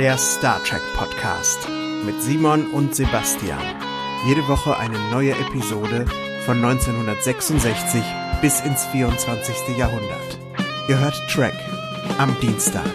der Star Trek Podcast mit Simon und Sebastian. Jede Woche eine neue Episode von 1966 bis ins 24. Jahrhundert. Ihr hört Trek am Dienstag.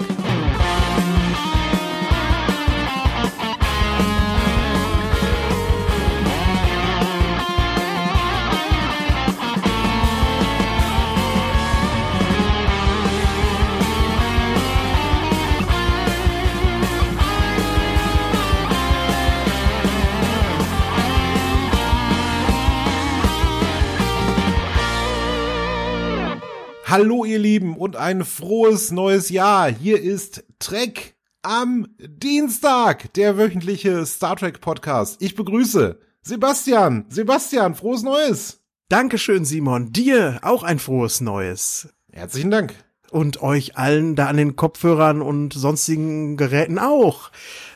Hallo ihr Lieben und ein frohes neues Jahr. Hier ist Trek am Dienstag, der wöchentliche Star Trek Podcast. Ich begrüße Sebastian. Sebastian, frohes Neues. Dankeschön, Simon. Dir auch ein frohes Neues. Herzlichen Dank. Und euch allen da an den Kopfhörern und sonstigen Geräten auch.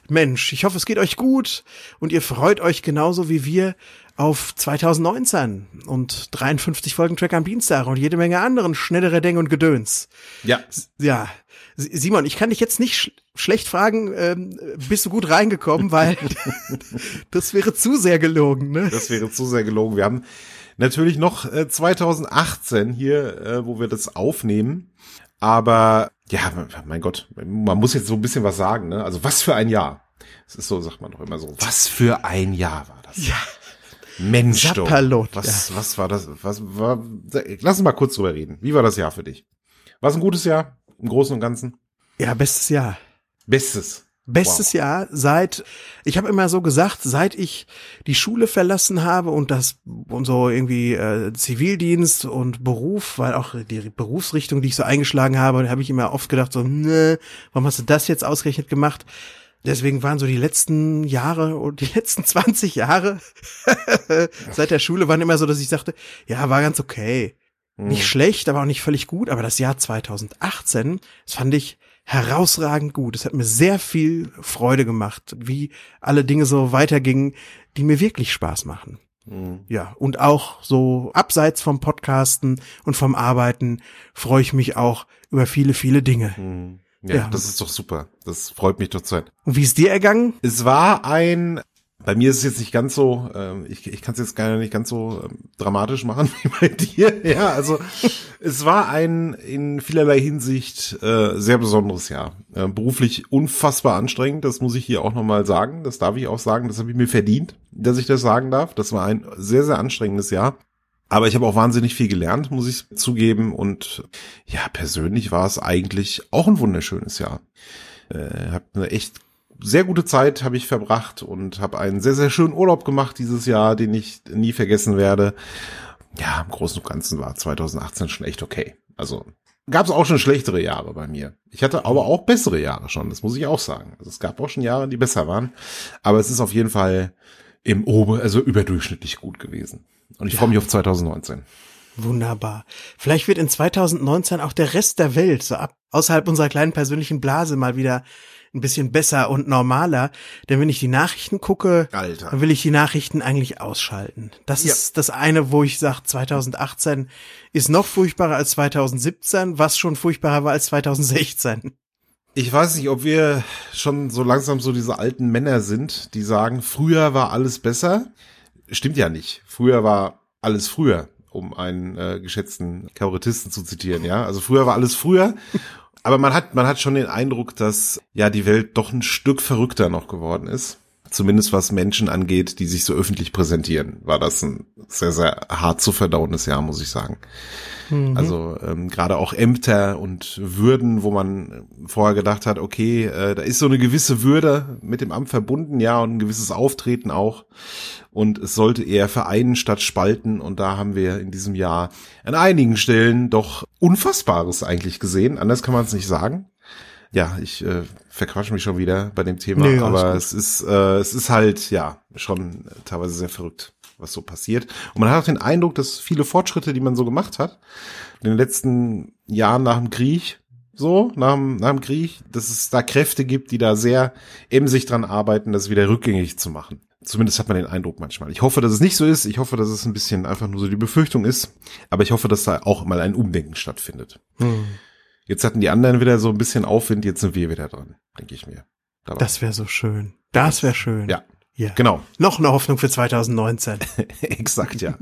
Mensch, ich hoffe, es geht euch gut und ihr freut euch genauso wie wir auf 2019 und 53 Folgen Track am Dienstag und jede Menge anderen schnellere Dinge und Gedöns. Ja. Ja. Simon, ich kann dich jetzt nicht sch schlecht fragen, ähm, bist du gut reingekommen, weil das wäre zu sehr gelogen, ne? Das wäre zu sehr gelogen. Wir haben natürlich noch äh, 2018 hier, äh, wo wir das aufnehmen. Aber ja, mein Gott, man muss jetzt so ein bisschen was sagen, ne? Also was für ein Jahr. Es ist so, sagt man doch immer so. Was für ein Jahr war das? Ja. Mensch, Sapperlot, was, ja. was war das? Was war? Lass uns mal kurz drüber reden. Wie war das Jahr für dich? War es ein gutes Jahr im Großen und Ganzen? Ja, bestes Jahr. Bestes. Bestes wow. Jahr seit, ich habe immer so gesagt, seit ich die Schule verlassen habe und das und so irgendwie äh, Zivildienst und Beruf, weil auch die Berufsrichtung, die ich so eingeschlagen habe, da habe ich immer oft gedacht so, ne, warum hast du das jetzt ausgerechnet gemacht? Deswegen waren so die letzten Jahre und die letzten 20 Jahre seit der Schule waren immer so, dass ich sagte, ja, war ganz okay. Nicht hm. schlecht, aber auch nicht völlig gut. Aber das Jahr 2018, das fand ich herausragend gut. Es hat mir sehr viel Freude gemacht, wie alle Dinge so weitergingen, die mir wirklich Spaß machen. Mhm. Ja, und auch so abseits vom Podcasten und vom Arbeiten freue ich mich auch über viele, viele Dinge. Mhm. Ja, ja, das ist doch super. Das freut mich doch Zeit. Und wie ist dir ergangen? Es war ein, bei mir ist es jetzt nicht ganz so, äh, ich, ich kann es jetzt gar nicht ganz so äh, dramatisch machen wie bei dir. Ja, also es war ein in vielerlei Hinsicht äh, sehr besonderes Jahr. Äh, beruflich unfassbar anstrengend, das muss ich hier auch nochmal sagen. Das darf ich auch sagen, das habe ich mir verdient, dass ich das sagen darf. Das war ein sehr, sehr anstrengendes Jahr. Aber ich habe auch wahnsinnig viel gelernt, muss ich zugeben. Und ja, persönlich war es eigentlich auch ein wunderschönes Jahr. Äh, hab eine echt sehr gute Zeit habe ich verbracht und habe einen sehr, sehr schönen Urlaub gemacht dieses Jahr, den ich nie vergessen werde. Ja, im Großen und Ganzen war 2018 schon echt okay. Also gab es auch schon schlechtere Jahre bei mir. Ich hatte aber auch bessere Jahre schon, das muss ich auch sagen. Also es gab auch schon Jahre, die besser waren. Aber es ist auf jeden Fall im Ober, also überdurchschnittlich gut gewesen. Und ich ja. freue mich auf 2019. Wunderbar. Vielleicht wird in 2019 auch der Rest der Welt, so ab, außerhalb unserer kleinen persönlichen Blase, mal wieder ein bisschen besser und normaler. Denn wenn ich die Nachrichten gucke, Alter. dann will ich die Nachrichten eigentlich ausschalten. Das ja. ist das eine, wo ich sage, 2018 ist noch furchtbarer als 2017, was schon furchtbarer war als 2016. Ich weiß nicht, ob wir schon so langsam so diese alten Männer sind, die sagen, früher war alles besser. Stimmt ja nicht. Früher war alles früher, um einen äh, geschätzten Kabarettisten zu zitieren, ja. Also früher war alles früher. Aber man hat, man hat schon den Eindruck, dass ja die Welt doch ein Stück verrückter noch geworden ist. Zumindest was Menschen angeht, die sich so öffentlich präsentieren, war das ein sehr, sehr hart zu verdauendes Jahr, muss ich sagen. Mhm. Also ähm, gerade auch Ämter und Würden, wo man vorher gedacht hat, okay, äh, da ist so eine gewisse Würde mit dem Amt verbunden, ja, und ein gewisses Auftreten auch. Und es sollte eher vereinen statt spalten. Und da haben wir in diesem Jahr an einigen Stellen doch Unfassbares eigentlich gesehen. Anders kann man es nicht sagen. Ja, ich äh, verquatsche mich schon wieder bei dem Thema, nee, aber es ist, äh, es ist halt, ja, schon teilweise sehr verrückt was so passiert. Und man hat auch den Eindruck, dass viele Fortschritte, die man so gemacht hat, in den letzten Jahren nach dem Krieg, so, nach dem, nach dem Krieg, dass es da Kräfte gibt, die da sehr emsig dran arbeiten, das wieder rückgängig zu machen. Zumindest hat man den Eindruck manchmal. Ich hoffe, dass es nicht so ist. Ich hoffe, dass es ein bisschen einfach nur so die Befürchtung ist. Aber ich hoffe, dass da auch mal ein Umdenken stattfindet. Hm. Jetzt hatten die anderen wieder so ein bisschen Aufwind, jetzt sind wir wieder dran, denke ich mir. dabei. Das wäre so schön. Das wäre schön. ja, ja. genau. Noch eine Hoffnung für 2019. Exakt, ja.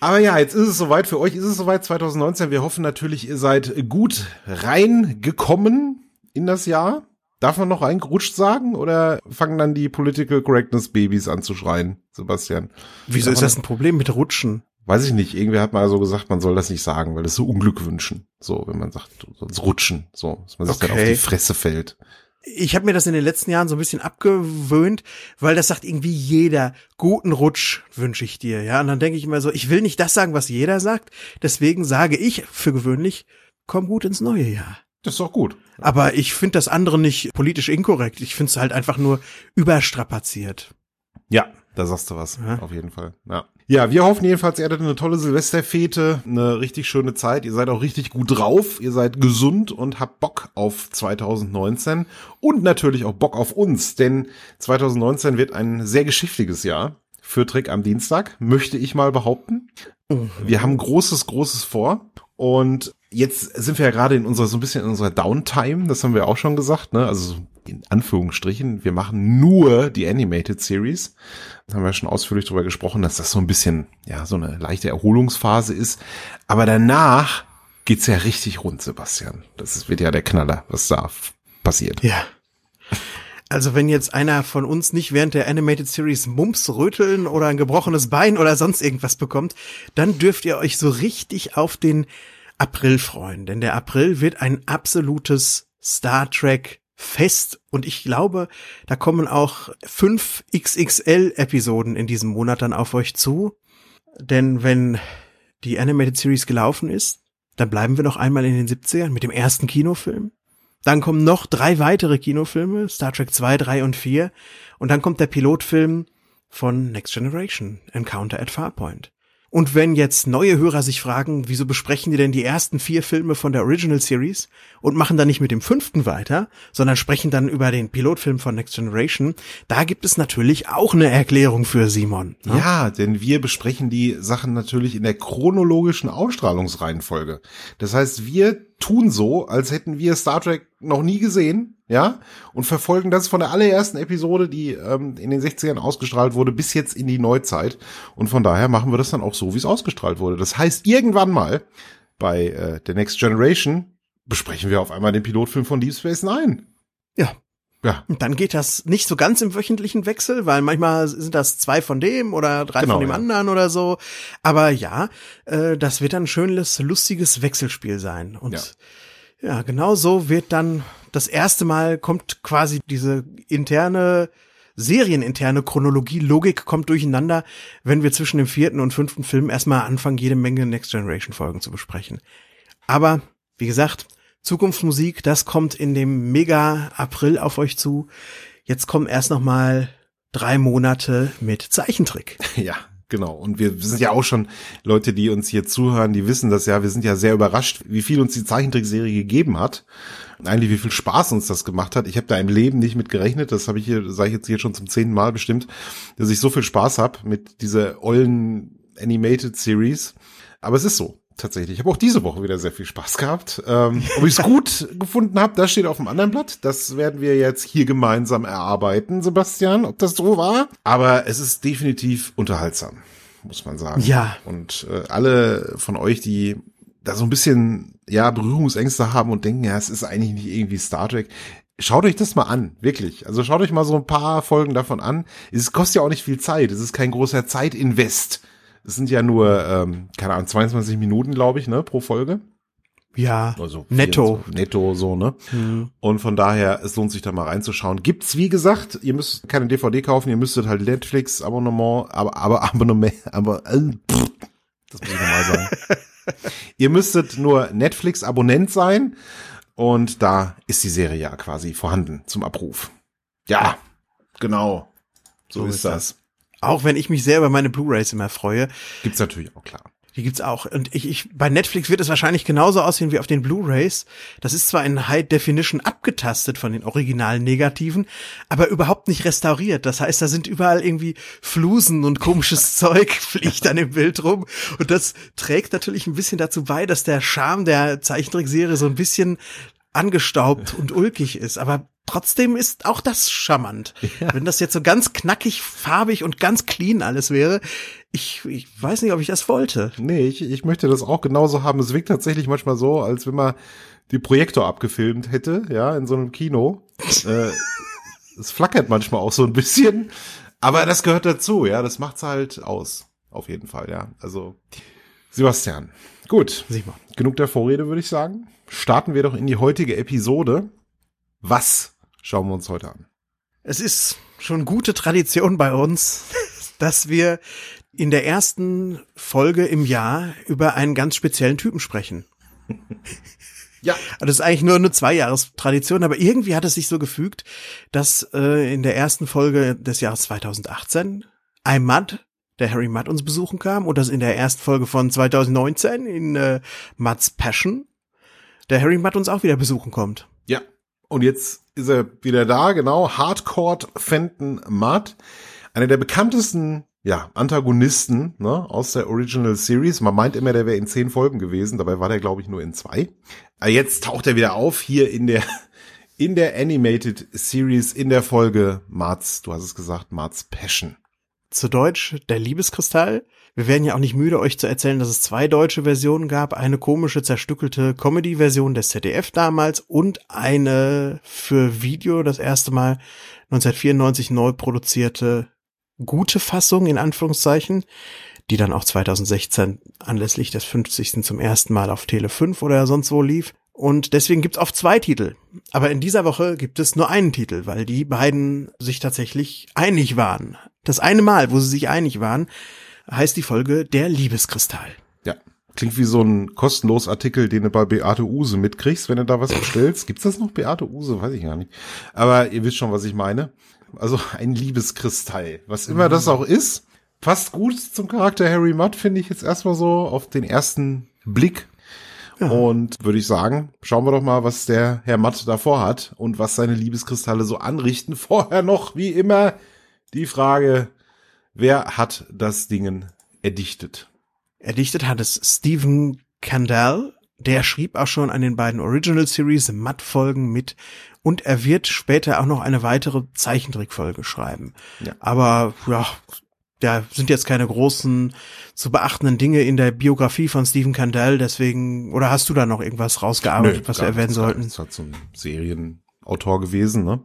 Aber ja, jetzt ist es soweit. Für euch ist es soweit 2019. Wir hoffen natürlich, ihr seid gut reingekommen in das Jahr. Darf man noch reingerutscht sagen oder fangen dann die Political Correctness Babys an zu schreien, Sebastian? Wieso ist das ein Problem mit Rutschen? Weiß ich nicht. Irgendwer hat mal so gesagt, man soll das nicht sagen, weil das so Unglück wünschen. So, wenn man sagt, sonst rutschen. So, dass man sich dann auf Okay. die Fresse fällt. Ich habe mir das in den letzten Jahren so ein bisschen abgewöhnt, weil das sagt irgendwie jeder, guten Rutsch wünsche ich dir, ja. Und dann denke ich immer so, ich will nicht das sagen, was jeder sagt, deswegen sage ich für gewöhnlich, komm gut ins neue Jahr. Das ist doch gut. Aber ich finde das andere nicht politisch inkorrekt. Ich finde es halt einfach nur überstrapaziert. Ja, da sagst du was, Ja. auf jeden Fall. Ja. Ja, wir hoffen jedenfalls, ihr hattet eine tolle Silvesterfete, eine richtig schöne Zeit. Ihr seid auch richtig gut drauf, ihr seid gesund und habt Bock auf 2019 und natürlich auch Bock auf uns, denn 2019 wird ein sehr geschichtliches Jahr für Trick am Dienstag, möchte ich mal behaupten. Wir haben großes, großes vor. Und jetzt sind wir ja gerade in unserer, so ein bisschen in unserer Downtime, das haben wir auch schon gesagt, ne? Also in Anführungsstrichen, wir machen nur die Animated Series. Da haben wir schon ausführlich drüber gesprochen, dass das so ein bisschen, ja, so eine leichte Erholungsphase ist. Aber danach geht's ja richtig rund, Sebastian. Das wird ja der Knaller, was da passiert. Ja. Also wenn jetzt einer von uns nicht während der Animated Series Mumps röteln oder ein gebrochenes Bein oder sonst irgendwas bekommt, dann dürft ihr euch so richtig auf den April freuen. Denn der April wird ein absolutes Star Trek Fest und ich glaube, da kommen auch fünf XXL-Episoden in diesem Monat dann auf euch zu. Denn wenn die Animated Series gelaufen ist, dann bleiben wir noch einmal in den 70ern mit dem ersten Kinofilm. Dann kommen noch drei weitere Kinofilme, Star Trek 2, 3 und 4. Und dann kommt der Pilotfilm von Next Generation, Encounter at Farpoint. Und wenn jetzt neue Hörer sich fragen, wieso besprechen die denn die ersten vier Filme von der Original Series und machen dann nicht mit dem fünften weiter, sondern sprechen dann über den Pilotfilm von Next Generation, da gibt es natürlich auch eine Erklärung für Simon. ne? Ja, denn wir besprechen die Sachen natürlich in der chronologischen Ausstrahlungsreihenfolge. Das heißt, wir tun so, als hätten wir Star Trek noch nie gesehen, ja, und verfolgen das von der allerersten Episode, die ähm, in den 60ern ausgestrahlt wurde, bis jetzt in die Neuzeit. Und von daher machen wir das dann auch so, wie es ausgestrahlt wurde. Das heißt, irgendwann mal bei äh, The Next Generation besprechen wir auf einmal den Pilotfilm von Deep Space Nine. Ja, Ja, Und dann geht das nicht so ganz im wöchentlichen Wechsel, weil manchmal sind das zwei von dem oder drei Genau, von dem ja. anderen oder so. Aber ja, äh, das wird dann ein schönes, lustiges Wechselspiel sein. Und Ja. Ja, genau so wird dann das erste Mal kommt quasi diese interne serieninterne Chronologie, Logik kommt durcheinander, wenn wir zwischen dem vierten und fünften Film erstmal anfangen, jede Menge Next Generation Folgen zu besprechen. Aber, wie gesagt, Zukunftsmusik, das kommt in dem Mega April auf euch zu. Jetzt kommen erst noch mal drei Monate mit Zeichentrick. Ja, genau. Und wir sind ja auch schon Leute, die uns hier zuhören, die wissen das ja. Wir sind ja sehr überrascht, wie viel uns die Zeichentrickserie gegeben hat. Und eigentlich, wie viel Spaß uns das gemacht hat. Ich habe da im Leben nicht mit gerechnet. Das habe ich hier, sage ich jetzt hier schon zum zehnten Mal bestimmt, dass ich so viel Spaß habe mit dieser ollen Animated Series. Aber es ist so. Tatsächlich. Ich habe auch diese Woche wieder sehr viel Spaß gehabt. Ähm, ob ich es gut gefunden habe, das steht auf dem anderen Blatt. Das werden wir jetzt hier gemeinsam erarbeiten, Sebastian, ob das so war. Aber es ist definitiv unterhaltsam, muss man sagen. Ja. Und äh, alle von euch, die da so ein bisschen ja Berührungsängste haben und denken, ja, es ist eigentlich nicht irgendwie Star Trek. Schaut euch das mal an, wirklich. Also schaut euch mal so ein paar Folgen davon an. Es kostet ja auch nicht viel Zeit. Es ist kein großer Zeitinvest. Es sind ja nur, ähm, keine Ahnung, 22 Minuten, glaube ich, ne, pro Folge. Ja, Also netto. 24 Netto, so, ne? Und von daher, es lohnt sich da mal reinzuschauen. Gibt's, wie gesagt, ihr müsst keine DVD kaufen, ihr müsstet halt Netflix-Abonnement, aber, aber Abonnement, aber, äh, pff, das muss ich nochmal sagen. ihr müsstet nur Netflix-Abonnent sein und da ist die Serie ja quasi vorhanden zum Abruf. Ja, genau. So, So ist ist das. Auch wenn ich mich sehr über meine Blu-rays immer freue. Gibt's natürlich auch klar. Die gibt's auch. Und ich, ich, bei Netflix wird es wahrscheinlich genauso aussehen wie auf den Blu-rays. Das ist zwar in High Definition abgetastet von den originalen Negativen, aber überhaupt nicht restauriert. Das heißt, da sind überall irgendwie Flusen und komisches Zeug fliegt dann im Bild rum. Und das trägt natürlich ein bisschen dazu bei, dass der Charme der Zeichentrickserie so ein bisschen angestaubt und ulkig ist. Aber trotzdem ist auch das charmant. Ja. Wenn das jetzt so ganz knackig, farbig und ganz clean alles wäre, ich, ich weiß nicht, ob ich das wollte. Nee, ich, ich möchte das auch genauso haben. Es wirkt tatsächlich manchmal so, als wenn man die Projektor abgefilmt hätte, ja, in so einem Kino. äh, es flackert manchmal auch so ein bisschen, aber das gehört dazu, ja, das macht's halt aus, auf jeden Fall, ja. Also Sebastian, gut, genug der Vorrede, würde ich sagen. Starten wir doch in die heutige Episode. Was schauen wir uns heute an? Es ist schon gute Tradition bei uns, dass wir in der ersten Folge im Jahr über einen ganz speziellen Typen sprechen. Ja. Das ist eigentlich nur eine Zweijahrestradition, aber irgendwie hat es sich so gefügt, dass äh, in der ersten Folge des Jahres 2018 ein Matt, der Harry Mudd uns besuchen kam, und dass in der ersten Folge von 2019 in äh, Mudds Passion der Harry Mudd uns auch wieder besuchen kommt. Und jetzt ist er wieder da, genau. Hardcore Fenton Mudd. Einer der bekanntesten ja, Antagonisten ne, aus der Original Series. Man meint immer, der wäre in zehn Folgen gewesen, dabei war der, glaube ich, nur in zwei. Aber jetzt taucht er wieder auf hier in der in der Animated Series in der Folge Marz, du hast es gesagt, Marz Passion. Zu Deutsch der Liebeskristall. Wir werden ja auch nicht müde, euch zu erzählen, dass es zwei deutsche Versionen gab. Eine komische, zerstückelte Comedy-Version des ZDF damals und eine für Video das erste Mal 1994 neu produzierte gute Fassung in Anführungszeichen, die dann auch 2016 anlässlich des 50. zum ersten Mal auf Tele 5 oder sonst wo lief. Und deswegen gibt's oft zwei Titel. Aber in dieser Woche gibt es nur einen Titel, weil die beiden sich tatsächlich einig waren. Das eine Mal, wo sie sich einig waren, heißt die Folge Der Liebeskristall. Ja. Klingt wie so ein kostenlos Artikel, den du bei Beate Use mitkriegst, wenn du da was bestellst. Gibt's das noch, Beate Use? Weiß ich gar nicht. Aber ihr wisst schon, was ich meine. Also ein Liebeskristall. Was immer das auch ist. Passt gut zum Charakter Harry Mudd, finde ich jetzt erstmal so auf den ersten Blick. Ja. Und würde ich sagen, schauen wir doch mal, was der Herr Matt davor hat und was seine Liebeskristalle so anrichten. Vorher noch, wie immer, die Frage, wer hat das Dingen erdichtet? Erdichtet hat es Stephen Candell. Der schrieb auch schon an den beiden Original Series Matt-Folgen mit und er wird später auch noch eine weitere Zeichentrickfolge schreiben. Ja. Aber ja, da sind jetzt keine großen zu beachtenden Dinge in der Biografie von Stephen Candell, deswegen, oder hast du da noch irgendwas rausgearbeitet, Nö, was wir erwähnen sollten? Das hat so ein Serienautor gewesen, ne?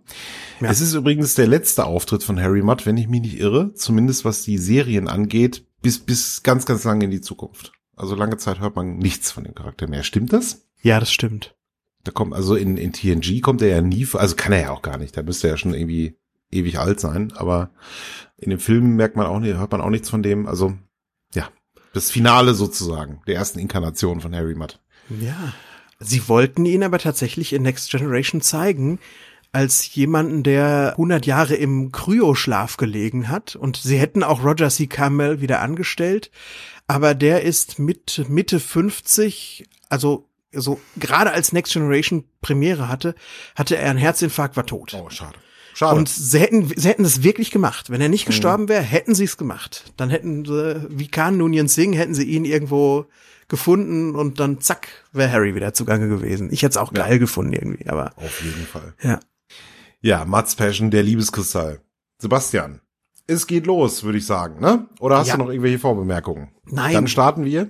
Ja. Es ist übrigens der letzte Auftritt von Harry Mudd, wenn ich mich nicht irre, zumindest was die Serien angeht, bis, bis ganz, ganz lange in die Zukunft. Also lange Zeit hört man nichts von dem Charakter mehr. Stimmt das? Ja, das stimmt. Da kommt also in, in TNG kommt er ja nie, also kann er ja auch gar nicht. Da müsste er ja schon irgendwie ewig alt sein. Aber in den Filmen merkt man auch nicht, hört man auch nichts von dem. Also ja, das Finale sozusagen der ersten Inkarnation von Harry Mudd. Ja, sie wollten ihn aber tatsächlich in Next Generation zeigen als jemanden, der 100 Jahre im Kryoschlaf gelegen hat. Und sie hätten auch Roger C. Campbell wieder angestellt. Aber der ist mit Mitte 50, also so gerade als Next Generation Premiere hatte, hatte er einen Herzinfarkt, war tot. Oh, schade. Schade. Und sie hätten, sie hätten es wirklich gemacht. Wenn er nicht mhm. gestorben wäre, hätten sie es gemacht. Dann hätten sie, wie Khan Noonien Singh, hätten sie ihn irgendwo gefunden und dann zack, wäre Harry wieder zugange gewesen. Ich hätte es auch ja. geil gefunden irgendwie, aber. Auf jeden Fall. Ja. Ja, Mats Passion, der Liebeskristall. Sebastian, es geht los, würde ich sagen, ne? Oder hast ja. du noch irgendwelche Vorbemerkungen? Nein. Dann starten wir.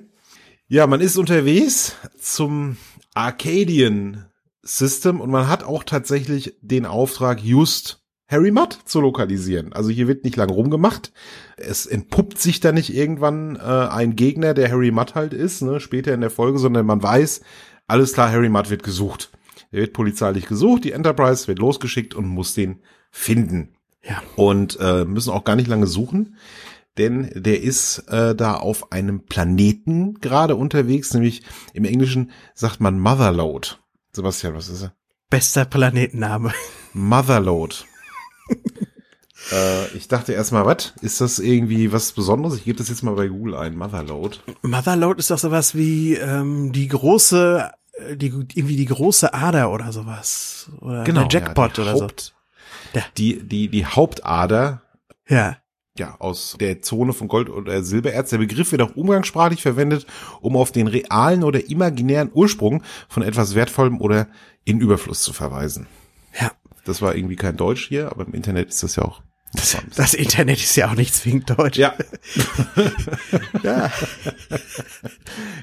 Ja, man ist unterwegs zum Arcadian System und man hat auch tatsächlich den Auftrag, just Harry Mudd zu lokalisieren. Also hier wird nicht lang rumgemacht. Es entpuppt sich da nicht irgendwann äh, ein Gegner, der Harry Mudd halt ist, ne, später in der Folge, sondern man weiß, alles klar, Harry Mudd wird gesucht. Er wird polizeilich gesucht, die Enterprise wird losgeschickt und muss den finden. Ja. Und äh, müssen auch gar nicht lange suchen denn der ist äh, da auf einem Planeten gerade unterwegs, nämlich im Englischen sagt man Motherload. Sebastian, was ist er? Bester Planetenname. Motherload. äh, ich dachte erstmal, was? Ist das irgendwie was Besonderes? Ich gebe das jetzt mal bei Google ein. Motherload. Motherload ist doch sowas wie ähm, die große, äh, die, irgendwie die große Ader oder sowas. Oder genau, der Jackpot ja, oder Haupt, so. Die, die, die Hauptader. Ja ja, aus der Zone von Gold oder Silbererz. Der Begriff wird auch umgangssprachlich verwendet, um auf den realen oder imaginären Ursprung von etwas Wertvollem oder in Überfluss zu verweisen. Das war irgendwie kein Deutsch hier, aber im Internet ist das ja auch. Das, das Internet ist ja auch nicht zwingend Deutsch. Ja. ja.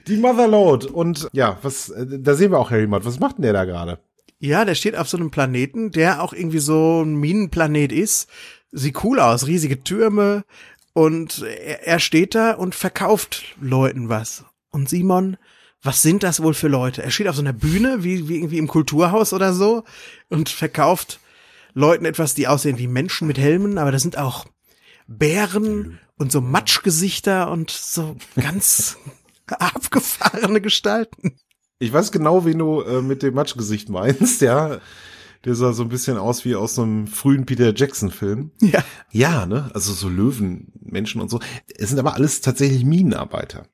Die Motherload. Und ja, was, da sehen wir auch Harry Mudd. Was macht denn der da gerade? Ja, der steht auf so einem Planeten, der auch irgendwie so ein Minenplanet ist. Sieht cool aus, riesige Türme. Und er, er steht da und verkauft Leuten was. Und Simon, was sind das wohl für Leute? Er steht auf so einer Bühne, wie, wie irgendwie im Kulturhaus oder so, und verkauft Leuten etwas, die aussehen wie Menschen mit Helmen, aber das sind auch Bären und so Matschgesichter und so ganz abgefahrene Gestalten. Ich weiß genau, wen du äh, mit dem Matschgesicht meinst, ja. Der sah so ein bisschen aus wie aus einem frühen Peter Jackson Film. Ja. Ja, ne? Also so Löwenmenschen und so. Es sind aber alles tatsächlich Minenarbeiter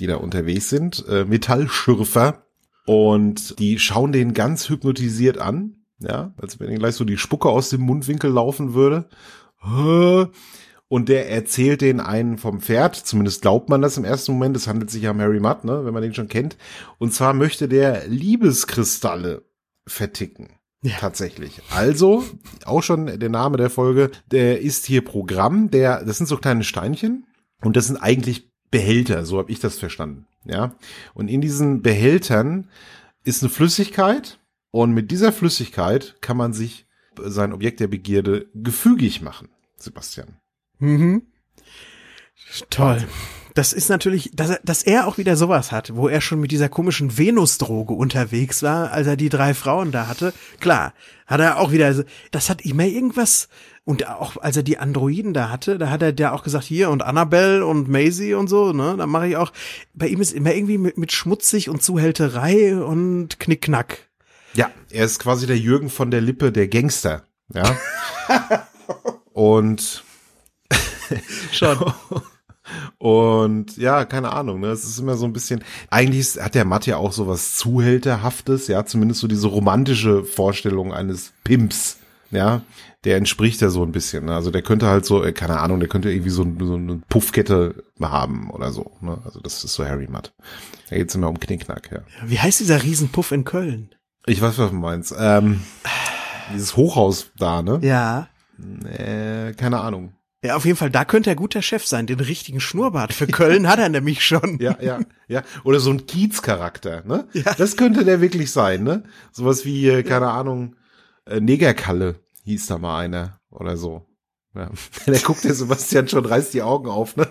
die da unterwegs sind, äh, Metallschürfer. Und die schauen den ganz hypnotisiert an, ja, als wenn ihnen gleich so die Spucke aus dem Mundwinkel laufen würde. Und der erzählt den einen vom Pferd, zumindest glaubt man das im ersten Moment, es handelt sich ja um Mary Mudd, ne, wenn man den schon kennt. Und zwar möchte der Liebeskristalle verticken. Ja. Tatsächlich. Also, auch schon der Name der Folge, der ist hier Programm, der, das sind so kleine Steinchen und das sind eigentlich Behälter, so habe ich das verstanden. Ja. Und in diesen Behältern ist eine Flüssigkeit und mit dieser Flüssigkeit kann man sich sein Objekt der Begierde gefügig machen, Sebastian. Mhm. Toll. Das ist natürlich, dass er, dass er auch wieder sowas hat, wo er schon mit dieser komischen Venus-Droge unterwegs war, als er die drei Frauen da hatte. Klar, hat er auch wieder, das hat immer irgendwas, und auch als er die Androiden da hatte, da hat er ja auch gesagt, hier und Annabelle und Maisie und so, ne, da mache ich auch, bei ihm ist immer irgendwie mit, mit schmutzig und Zuhälterei und Knickknack. Ja, er ist quasi der Jürgen von der Lippe, der Gangster, ja. und schon. Und ja, keine Ahnung, ne? Es ist immer so ein bisschen. Eigentlich ist, hat der Matt ja auch so was Zuhälterhaftes, ja, zumindest so diese romantische Vorstellung eines Pimps, ja, der entspricht ja so ein bisschen. Ne? Also der könnte halt so, äh, keine Ahnung, der könnte irgendwie so, so eine Puffkette haben oder so. Ne? Also das ist so Harry Mutt. Da geht's immer um Knickknack, ja. Wie heißt dieser Riesenpuff in Köln? Ich weiß, was du meinst. Ähm, dieses Hochhaus da, ne? Ja. Äh, keine Ahnung. Ja, auf jeden Fall, da könnte er guter Chef sein. Den richtigen Schnurrbart für Köln hat er nämlich schon. Ja, ja, ja. Oder so ein Kiez-Charakter, ne? Ja. Das könnte der wirklich sein, ne? Sowas wie, äh, keine. Ahnung, äh, Negerkalle hieß da mal einer oder so. Ja. Der guckt der Sebastian schon, reißt die Augen auf, ne?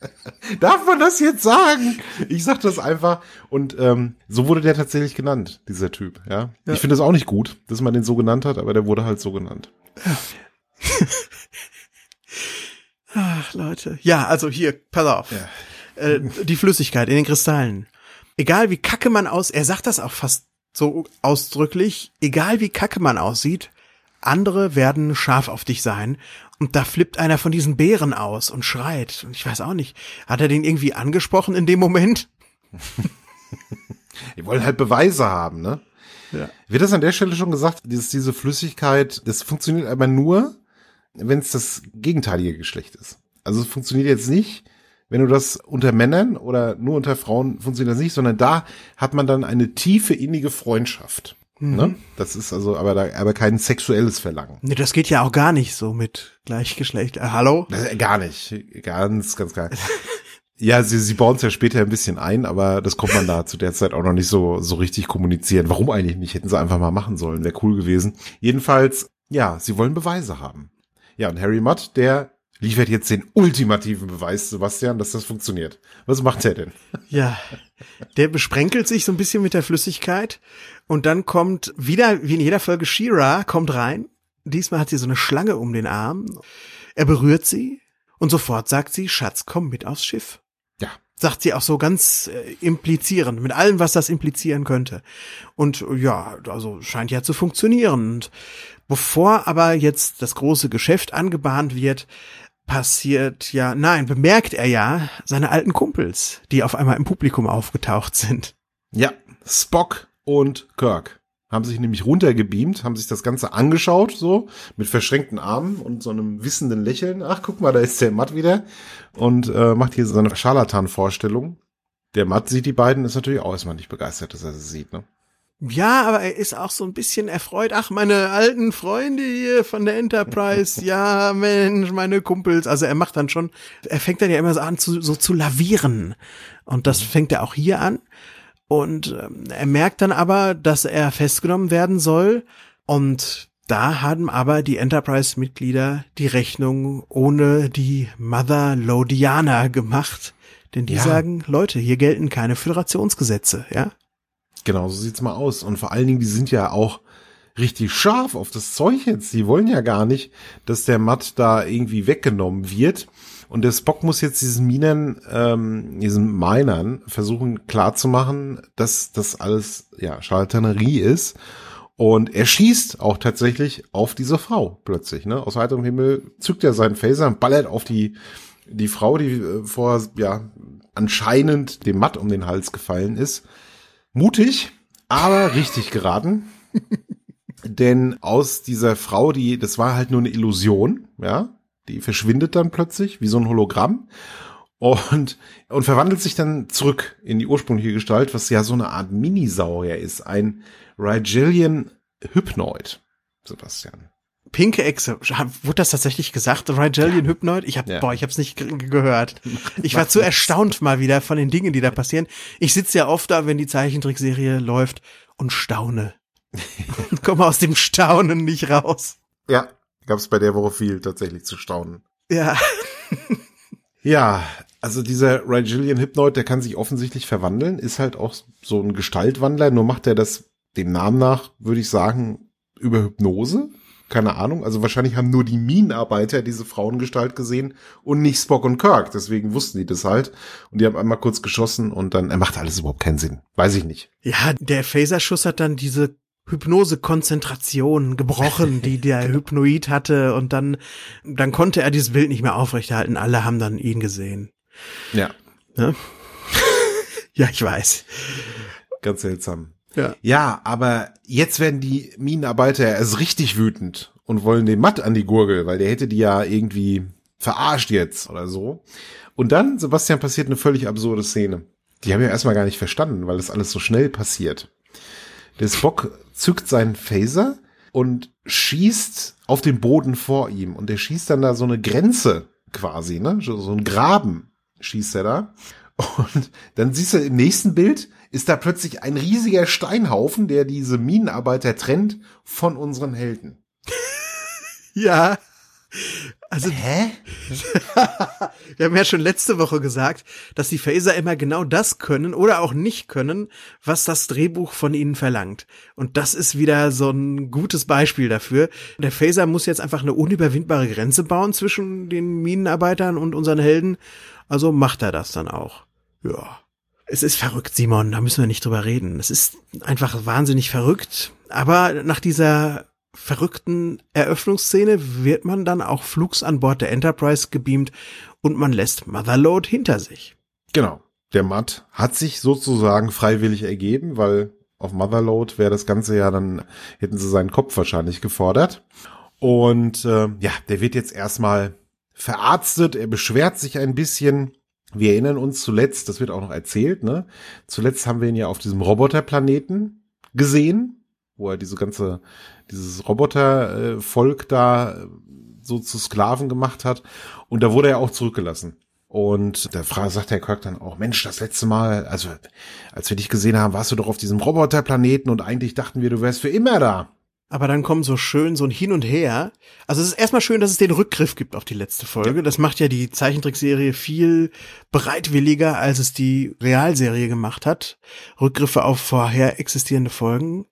Darf man das jetzt sagen? Ich sag das einfach. Und ähm, so wurde der tatsächlich genannt, dieser Typ, ja. ja. Ich finde das auch nicht gut, dass man den so genannt hat, aber der wurde halt so genannt. Ja. Ach, Leute. Ja, also hier, pass auf. Ja. Äh, die Flüssigkeit in den Kristallen. Egal wie kacke man aus, er sagt das auch fast so ausdrücklich, egal wie kacke man aussieht, andere werden scharf auf dich sein. Und da flippt einer von diesen Bären aus und schreit. Und ich weiß auch nicht, hat er den irgendwie angesprochen in dem Moment? Die wollen halt Beweise haben, ne? Ja. Wird das an der Stelle schon gesagt, dieses, diese Flüssigkeit, das funktioniert aber nur, wenn es das gegenteilige Geschlecht ist. Also es funktioniert jetzt nicht, wenn du das unter Männern oder nur unter Frauen funktioniert das nicht, sondern da hat man dann eine tiefe innige Freundschaft. Mhm. Ne? Das ist also aber da, aber kein sexuelles Verlangen. Nee, das geht ja auch gar nicht so mit Gleichgeschlecht. Äh, hallo? Gar nicht. Ganz, ganz gar nicht. Ja, sie, sie bauen es ja später ein bisschen ein, aber das kommt man da zu der Zeit auch noch nicht so, so richtig kommunizieren. Warum eigentlich nicht? Hätten sie einfach mal machen sollen. Wäre cool gewesen. Jedenfalls, ja, sie wollen Beweise haben. Ja, und Harry Mudd, der liefert jetzt den ultimativen Beweis, Sebastian, dass das funktioniert. Was macht er denn? Ja, der besprenkelt sich so ein bisschen mit der Flüssigkeit und dann kommt wieder, wie in jeder Folge, Shira kommt rein. Diesmal hat sie so eine Schlange um den Arm. Er berührt sie und sofort sagt sie, Schatz, komm mit aufs Schiff. Ja. Sagt sie auch so ganz äh, implizierend, mit allem, was das implizieren könnte. Und ja, also scheint ja zu funktionieren. Und bevor aber jetzt das große Geschäft angebahnt wird, passiert ja, nein, bemerkt er ja seine alten Kumpels, die auf einmal im Publikum aufgetaucht sind. Ja, Spock und Kirk haben sich nämlich runtergebeamt, haben sich das Ganze angeschaut, so, mit verschränkten Armen und so einem wissenden Lächeln. Ach, guck mal, da ist der Matt wieder und äh, macht hier seine Scharlatan-Vorstellung. Der Matt sieht die beiden, ist natürlich auch erstmal nicht begeistert, dass er sie sieht, ne? Ja, aber er ist auch so ein bisschen erfreut. Ach, meine alten Freunde hier von der Enterprise. Ja, Mensch, meine Kumpels. Also er macht dann schon, er fängt dann ja immer so an, zu, so zu lavieren. Und das fängt er auch hier an. Und ähm, er merkt dann aber, dass er festgenommen werden soll. Und da haben aber die Enterprise-Mitglieder die Rechnung ohne die Mother Lodiana gemacht. Denn die Ja. sagen, Leute, hier gelten keine Föderationsgesetze, ja? Genau, so sieht's mal aus. Und vor allen Dingen, die sind ja auch richtig scharf auf das Zeug jetzt. Die wollen ja gar nicht, dass der Matt da irgendwie weggenommen wird. Und der Spock muss jetzt diesen Minern, ähm, diesen Minern versuchen klarzumachen, dass das alles, ja, Charlatanerie ist. Und er schießt auch tatsächlich auf diese Frau plötzlich, ne? Aus heiterem Himmel zückt er seinen Phaser und ballert auf die, die Frau, die äh, vor, ja, anscheinend dem Matt um den Hals gefallen ist. Mutig, aber richtig geraten. Denn aus dieser Frau, die, das war halt nur eine Illusion, ja, die verschwindet dann plötzlich wie so ein Hologramm und, und verwandelt sich dann zurück in die ursprüngliche Gestalt, was ja so eine Art Minisaurier ist, ein Rigelian Hypnoid, Sebastian. Pinke Echse. Wurde das tatsächlich gesagt? Rigelian Hypnoid? Ich hab, Ja. boah, ich hab's nicht ge- gehört. Ich war zu erstaunt mal wieder von den Dingen, die da passieren. Ich sitze ja oft da, wenn die Zeichentrickserie läuft und staune. und komme aus dem Staunen nicht raus. Ja, gab es bei der Woche viel tatsächlich zu staunen. Ja. Ja, also dieser Rigelian Hypnoid, der kann sich offensichtlich verwandeln, ist halt auch so ein Gestaltwandler, nur macht er das dem Namen nach, würde ich sagen, über Hypnose. Keine Ahnung. Also wahrscheinlich haben nur die Minenarbeiter diese Frauengestalt gesehen und nicht Spock und Kirk. Deswegen wussten die das halt. Und die haben einmal kurz geschossen und dann, er macht alles überhaupt keinen Sinn. Weiß ich nicht. Ja, der Phaserschuss hat dann diese Hypnose-Konzentration gebrochen, die der Hypnoid hatte und dann, dann konnte er dieses Bild nicht mehr aufrechterhalten. Alle haben dann ihn gesehen. Ja, Ja, ich weiß. ganz seltsam. Ja. Ja, aber jetzt werden die Minenarbeiter erst richtig wütend und wollen den Matt an die Gurgel, weil der hätte die ja irgendwie verarscht jetzt oder so. Und dann, Sebastian, passiert eine völlig absurde Szene. Die haben ja erstmal gar nicht verstanden, weil das alles so schnell passiert. Der Spock zückt seinen Phaser und schießt auf den Boden vor ihm. Und der schießt dann da so eine Grenze quasi, ne? So so ein Graben schießt er da. Und dann siehst du im nächsten Bild ist da plötzlich ein riesiger Steinhaufen, der diese Minenarbeiter trennt von unseren Helden. Ja. Also, Hä? wir haben ja schon letzte Woche gesagt, dass die Phaser immer genau das können oder auch nicht können, was das Drehbuch von ihnen verlangt. Und das ist wieder so ein gutes Beispiel dafür. Der Phaser muss jetzt einfach eine unüberwindbare Grenze bauen zwischen den Minenarbeitern und unseren Helden. Also macht er das dann auch. Ja. Es ist verrückt, Simon, da müssen wir nicht drüber reden. Es ist einfach wahnsinnig verrückt. Aber nach dieser verrückten Eröffnungsszene wird man dann auch flugs an Bord der Enterprise gebeamt und man lässt Motherload hinter sich. Genau. Der Matt hat sich sozusagen freiwillig ergeben, weil auf Motherload wäre das Ganze ja dann, hätten sie seinen Kopf wahrscheinlich gefordert. Und äh, ja, der wird jetzt erstmal verarztet, er beschwert sich ein bisschen. Wir erinnern uns zuletzt, das wird auch noch erzählt, ne? Zuletzt haben wir ihn ja auf diesem Roboterplaneten gesehen, wo er diese ganze, dieses Robotervolk da äh, so zu Sklaven gemacht hat. Und da wurde er auch zurückgelassen. Und Frage sagt der Kirk dann auch, Mensch, das letzte Mal, also als wir dich gesehen haben, warst du doch auf diesem Roboterplaneten und eigentlich dachten wir, du wärst für immer da. Aber dann kommt so schön so ein Hin und Her. Also es ist erstmal schön, dass es den Rückgriff gibt auf die letzte Folge. Das macht ja die Zeichentrickserie viel bereitwilliger, als es die Realserie gemacht hat. Rückgriffe auf vorher existierende Folgen.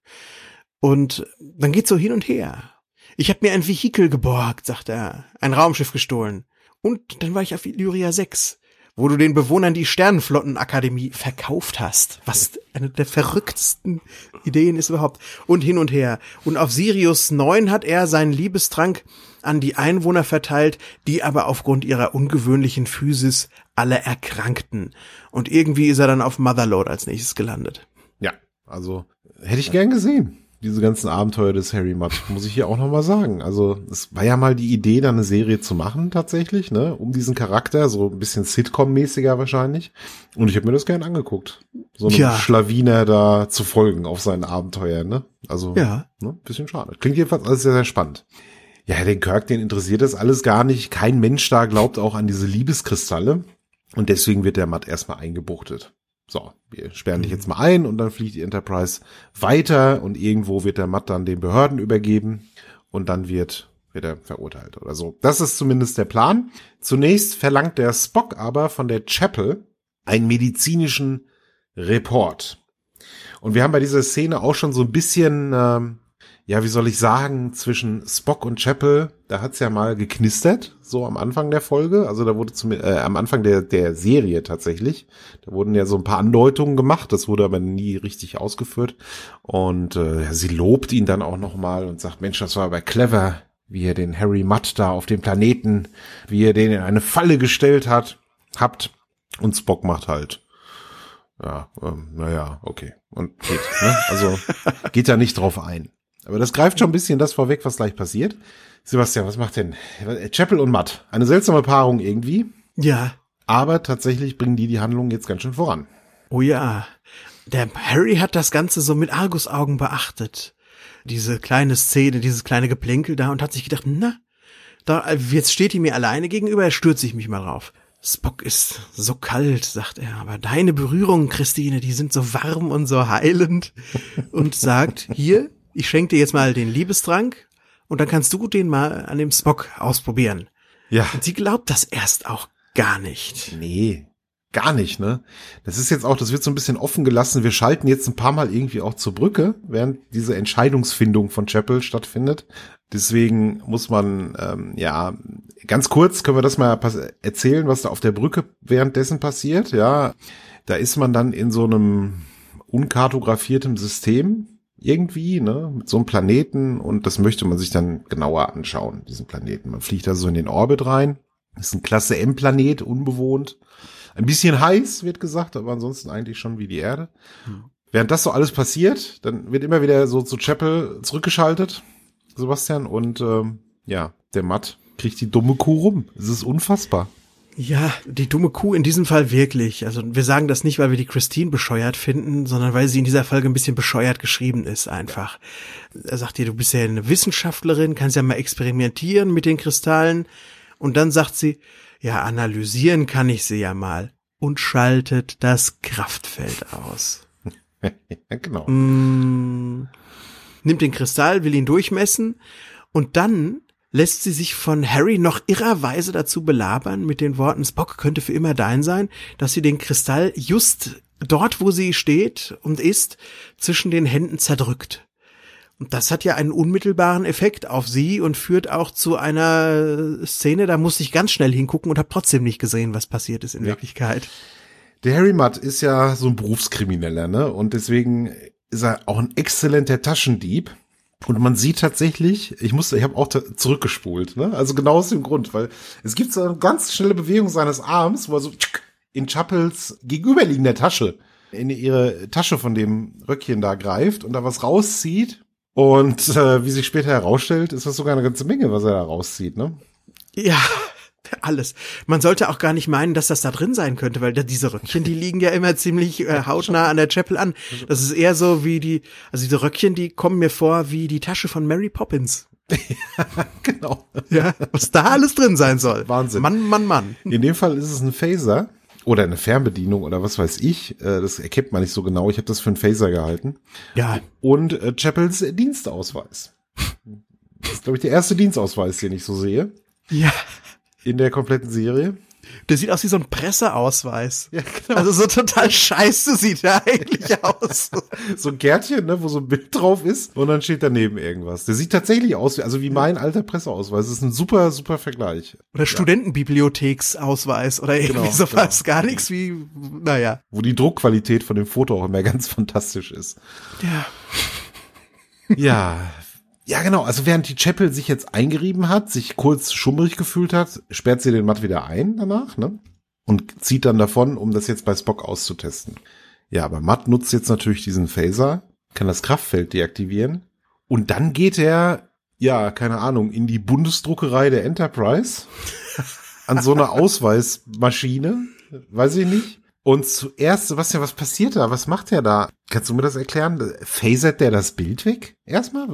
Und dann geht's so hin und her. Ich habe mir ein Vehikel geborgt, sagt er. Ein Raumschiff gestohlen. Und dann war ich auf Illyria 6, wo du den Bewohnern die Sternenflottenakademie verkauft hast. Was eine der verrücktesten Ideen ist überhaupt. Und hin und her. Und auf Sirius 9 hat er seinen Liebestrank an die Einwohner verteilt, die aber aufgrund ihrer ungewöhnlichen Physis alle erkrankten. Und irgendwie ist er dann auf Motherload als nächstes gelandet. Ja, also hätte ich gern gesehen. Diese ganzen Abenteuer des Harry Mudd, muss ich hier auch nochmal sagen. Also es war ja mal die Idee, da eine Serie zu machen tatsächlich, ne, um diesen Charakter, so ein bisschen Sitcom-mäßiger wahrscheinlich. Und ich habe mir das gern angeguckt. So einem ja. Schlawiner da zu folgen auf seinen Abenteuern, ne? Also, ja. ne, bisschen schade. Klingt jedenfalls alles sehr, sehr spannend. Ja, den Kirk, den interessiert das alles gar nicht. Kein Mensch da glaubt auch an diese Liebeskristalle. Und deswegen wird der Matt erstmal eingebuchtet. So, wir sperren dich jetzt mal ein und dann fliegt die Enterprise weiter und irgendwo wird der Matt dann den Behörden übergeben und dann wird, wird er verurteilt oder so. Das ist zumindest der Plan. Zunächst verlangt der Spock aber von der Chapel einen medizinischen Report. Und wir haben bei dieser Szene auch schon so ein bisschen ähm, ja, wie soll ich sagen, zwischen Spock und Chapel, da hat's ja mal geknistert, so am Anfang der Folge. Also da wurde zum, äh, am Anfang der, der Serie tatsächlich. Da wurden ja so ein paar Andeutungen gemacht, das wurde aber nie richtig ausgeführt. Und äh, sie lobt ihn dann auch nochmal und sagt, Mensch, das war aber clever, wie ihr den Harry Mudd da auf dem Planeten, wie ihr den in eine Falle gestellt hat, habt. Und Spock macht halt. Ja, ähm, naja, okay. Und geht, ne? Also geht da nicht drauf ein. Aber das greift schon ein bisschen das vorweg, was gleich passiert. Sebastian, was macht denn Chapel und Matt? Eine seltsame Paarung irgendwie. Ja. Aber tatsächlich bringen die die Handlung jetzt ganz schön voran. Oh ja. Der Harry hat das Ganze so mit Argusaugen beachtet. Diese kleine Szene, dieses kleine Geplänkel da und hat sich gedacht, na, da, jetzt steht die mir alleine gegenüber, stürze ich mich mal drauf. Spock ist so kalt, sagt er, aber deine Berührungen, Christine, die sind so warm und so heilend. Und sagt, hier, ich schenke dir jetzt mal den Liebestrank und dann kannst du den mal an dem Spock ausprobieren. Ja. Und sie glaubt das erst auch gar nicht. Nee, gar nicht, ne? Das ist jetzt auch, das wird so ein bisschen offen gelassen. Wir schalten jetzt ein paar Mal irgendwie auch zur Brücke, während diese Entscheidungsfindung von Chapel stattfindet. Deswegen muss man, ähm, ja, ganz kurz können wir das mal erzählen, was da auf der Brücke währenddessen passiert. Ja, da ist man dann in so einem unkartografierten System irgendwie, ne, mit so einem Planeten und das möchte man sich dann genauer anschauen, diesen Planeten. Man fliegt da so in den Orbit rein. Das ist ein Klasse M-Planet, unbewohnt. Ein bisschen heiß, wird gesagt, aber ansonsten eigentlich schon wie die Erde. Hm. Während das so alles passiert, dann wird immer wieder so zu Chapel zurückgeschaltet, Sebastian, und ähm, ja, der Matt kriegt die dumme Kuh rum. Es ist unfassbar. Ja, die dumme Kuh in diesem Fall wirklich. Also wir sagen das nicht, weil wir die Christine bescheuert finden, sondern weil sie in dieser Folge ein bisschen bescheuert geschrieben ist einfach. Er sagt dir, du bist ja eine Wissenschaftlerin, kannst ja mal experimentieren mit den Kristallen. Und dann sagt sie, ja, analysieren kann ich sie ja mal. Und schaltet das Kraftfeld aus. ja, genau. Mm, nimmt den Kristall, will ihn durchmessen und dann lässt sie sich von Harry noch irrerweise dazu belabern mit den Worten Spock könnte für immer dein sein, dass sie den Kristall just dort, wo sie steht und ist, zwischen den Händen zerdrückt. Und das hat ja einen unmittelbaren Effekt auf sie und führt auch zu einer Szene, da musste ich ganz schnell hingucken und habe trotzdem nicht gesehen, was passiert ist in ja. Wirklichkeit. Der Harry Mudd ist ja so ein Berufskrimineller, ne? Und deswegen ist er auch ein exzellenter Taschendieb. Und man sieht tatsächlich, ich musste, ich habe auch zurückgespult, ne? Also genau aus dem Grund, weil es gibt so eine ganz schnelle Bewegung seines Arms, wo er so in Chappels gegenüberliegender Tasche in ihre Tasche von dem Röckchen da greift und da was rauszieht. Und äh, wie sich später herausstellt, ist das sogar eine ganze Menge, was er da rauszieht, ne? Ja, alles. Man sollte auch gar nicht meinen, dass das da drin sein könnte, weil da, diese Röckchen, die liegen ja immer ziemlich äh, hautnah an der Chapel an. Das ist eher so wie die, also diese Röckchen, die kommen mir vor wie die Tasche von Mary Poppins. ja, genau. Ja, was da alles drin sein soll. Wahnsinn. Mann, Mann, Mann. In dem Fall ist es ein Phaser oder eine Fernbedienung oder was weiß ich. Äh, das erkennt man nicht so genau. Ich habe das für einen Phaser gehalten. Ja. Und äh, Chapels Dienstausweis. Das ist, glaube ich, der erste Dienstausweis, den ich so sehe. Ja in der kompletten Serie. Der sieht aus wie so ein Presseausweis. Ja, genau. Also so total scheiße sieht er eigentlich aus. so ein Gärtchen, ne, wo so ein Bild drauf ist und dann steht daneben irgendwas. Der sieht tatsächlich aus, wie, also wie mein alter Presseausweis. Das ist ein super, super Vergleich. Oder ja. Studentenbibliotheksausweis oder irgendwie genau, sowas. Genau. Gar nichts wie, naja. Wo die Druckqualität von dem Foto auch immer ganz fantastisch ist. Ja. ja, ja, genau. Also während die Chapel sich jetzt eingerieben hat, sich kurz schummrig gefühlt hat, sperrt sie den Matt wieder ein danach, ne? Und zieht dann davon, um das jetzt bei Spock auszutesten. Ja, aber Matt nutzt jetzt natürlich diesen Phaser, kann das Kraftfeld deaktivieren Und dann geht er, ja, keine Ahnung, in die Bundesdruckerei der Enterprise an so einer Ausweismaschine, weiß ich nicht. Und zuerst, Sebastian, was passiert da? Was macht er da? Kannst du mir das erklären? Phasert der das Bild weg? Erstmal?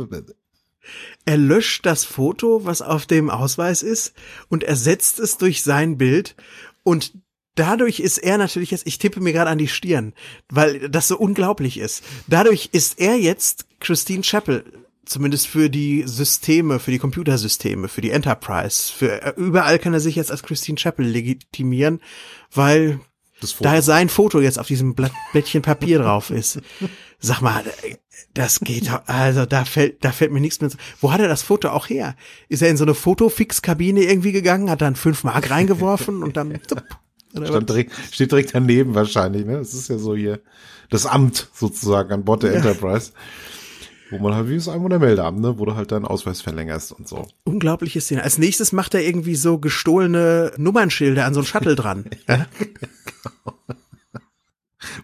Er löscht das Foto, was auf dem Ausweis ist, und ersetzt es durch sein Bild. Und dadurch ist er natürlich jetzt, ich tippe mir gerade an die Stirn, weil das so unglaublich ist. Dadurch ist er jetzt Christine Chappell zumindest für die Systeme, für die Computersysteme, für die Enterprise, für überall kann er sich jetzt als Christine Chappell legitimieren, weil da sein Foto jetzt auf diesem Blättchen Papier drauf ist. Sag mal, das geht, also da fällt, da fällt mir nichts mehr. Wo hat er das Foto auch her? Ist er in so eine Fotofix-Kabine irgendwie gegangen, hat dann fünf Mark reingeworfen und dann zup, Stand direkt, steht direkt daneben wahrscheinlich, ne? Das ist ja so hier das Amt sozusagen an Bord der ja. Enterprise. Wo man halt wie das Meldeamt, ne, wo du halt deinen Ausweis verlängerst und so. Unglaubliches Szene. Als nächstes macht er irgendwie so gestohlene Nummernschilder an so ein Shuttle dran. ja?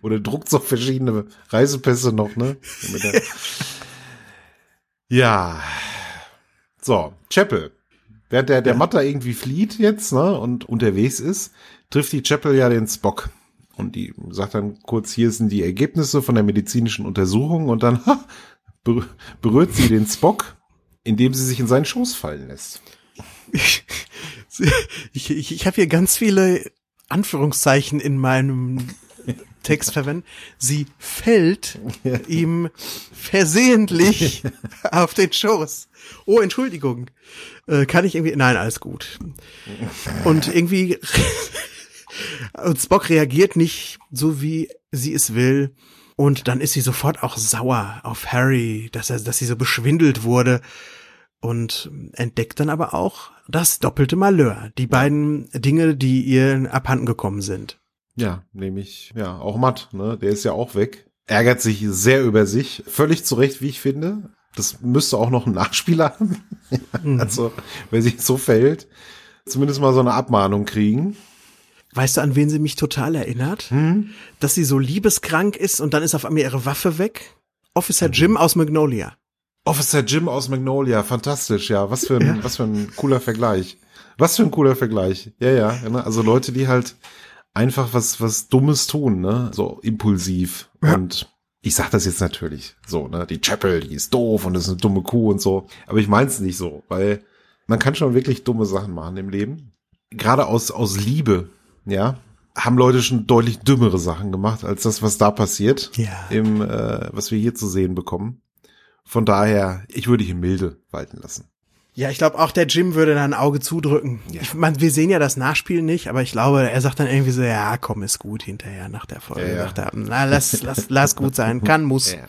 Oder druckt so verschiedene Reisepässe noch, ne? ja. So, Chapel. Während der, der ja. Matter irgendwie flieht jetzt, ne, und unterwegs ist, trifft die Chapel ja den Spock. Und die sagt dann kurz, hier sind die Ergebnisse von der medizinischen Untersuchung und dann, ha, berührt sie den Spock, indem sie sich in seinen Schoß fallen lässt. Ich, ich, ich habe hier ganz viele Anführungszeichen in meinem Text verwenden. Sie fällt ja. ihm versehentlich auf den Schoß. Oh, Entschuldigung. Äh, kann ich irgendwie, nein, alles gut. Und irgendwie, und Spock reagiert nicht so, wie sie es will. Und dann ist sie sofort auch sauer auf Harry, dass er, dass sie so beschwindelt wurde und entdeckt dann aber auch das doppelte Malheur, die beiden Dinge, die ihr abhanden gekommen sind. Ja, nämlich, ja, auch Matt, ne, der ist ja auch weg, ärgert sich sehr über sich, völlig zurecht, wie ich finde. Das müsste auch noch ein Nachspieler haben. Mhm. also, wer sich so verhält, zumindest mal so eine Abmahnung kriegen. Weißt du, an wen sie mich total erinnert? Hm? Dass sie so liebeskrank ist und dann ist auf einmal ihre Waffe weg. Officer Jim aus Magnolia. Officer Jim aus Magnolia, fantastisch, ja. Was für ein, ja. was für ein cooler Vergleich. Was für ein cooler Vergleich. Ja, ja. Ne? Also Leute, die halt einfach was, was Dummes tun, ne? So impulsiv. Ja. Und ich sag das jetzt natürlich so, ne? Die Chapel, die ist doof und ist eine dumme Kuh und so. Aber ich mein's nicht so, weil man kann schon wirklich dumme Sachen machen im Leben. Gerade aus, aus Liebe ja, haben Leute schon deutlich dümmere Sachen gemacht als das, was da passiert, ja. im, äh, was wir hier zu sehen bekommen. Von daher, ich würde hier milde walten lassen. Ja, ich glaube auch der Jim würde da ein Auge zudrücken. Ja. Ich mein, wir sehen ja das Nachspiel nicht, aber ich glaube, er sagt dann irgendwie so, ja, komm, ist gut hinterher nach der Folge. Ja, ja. Der, na, lass, lass, lass gut sein, kann, muss. Ja,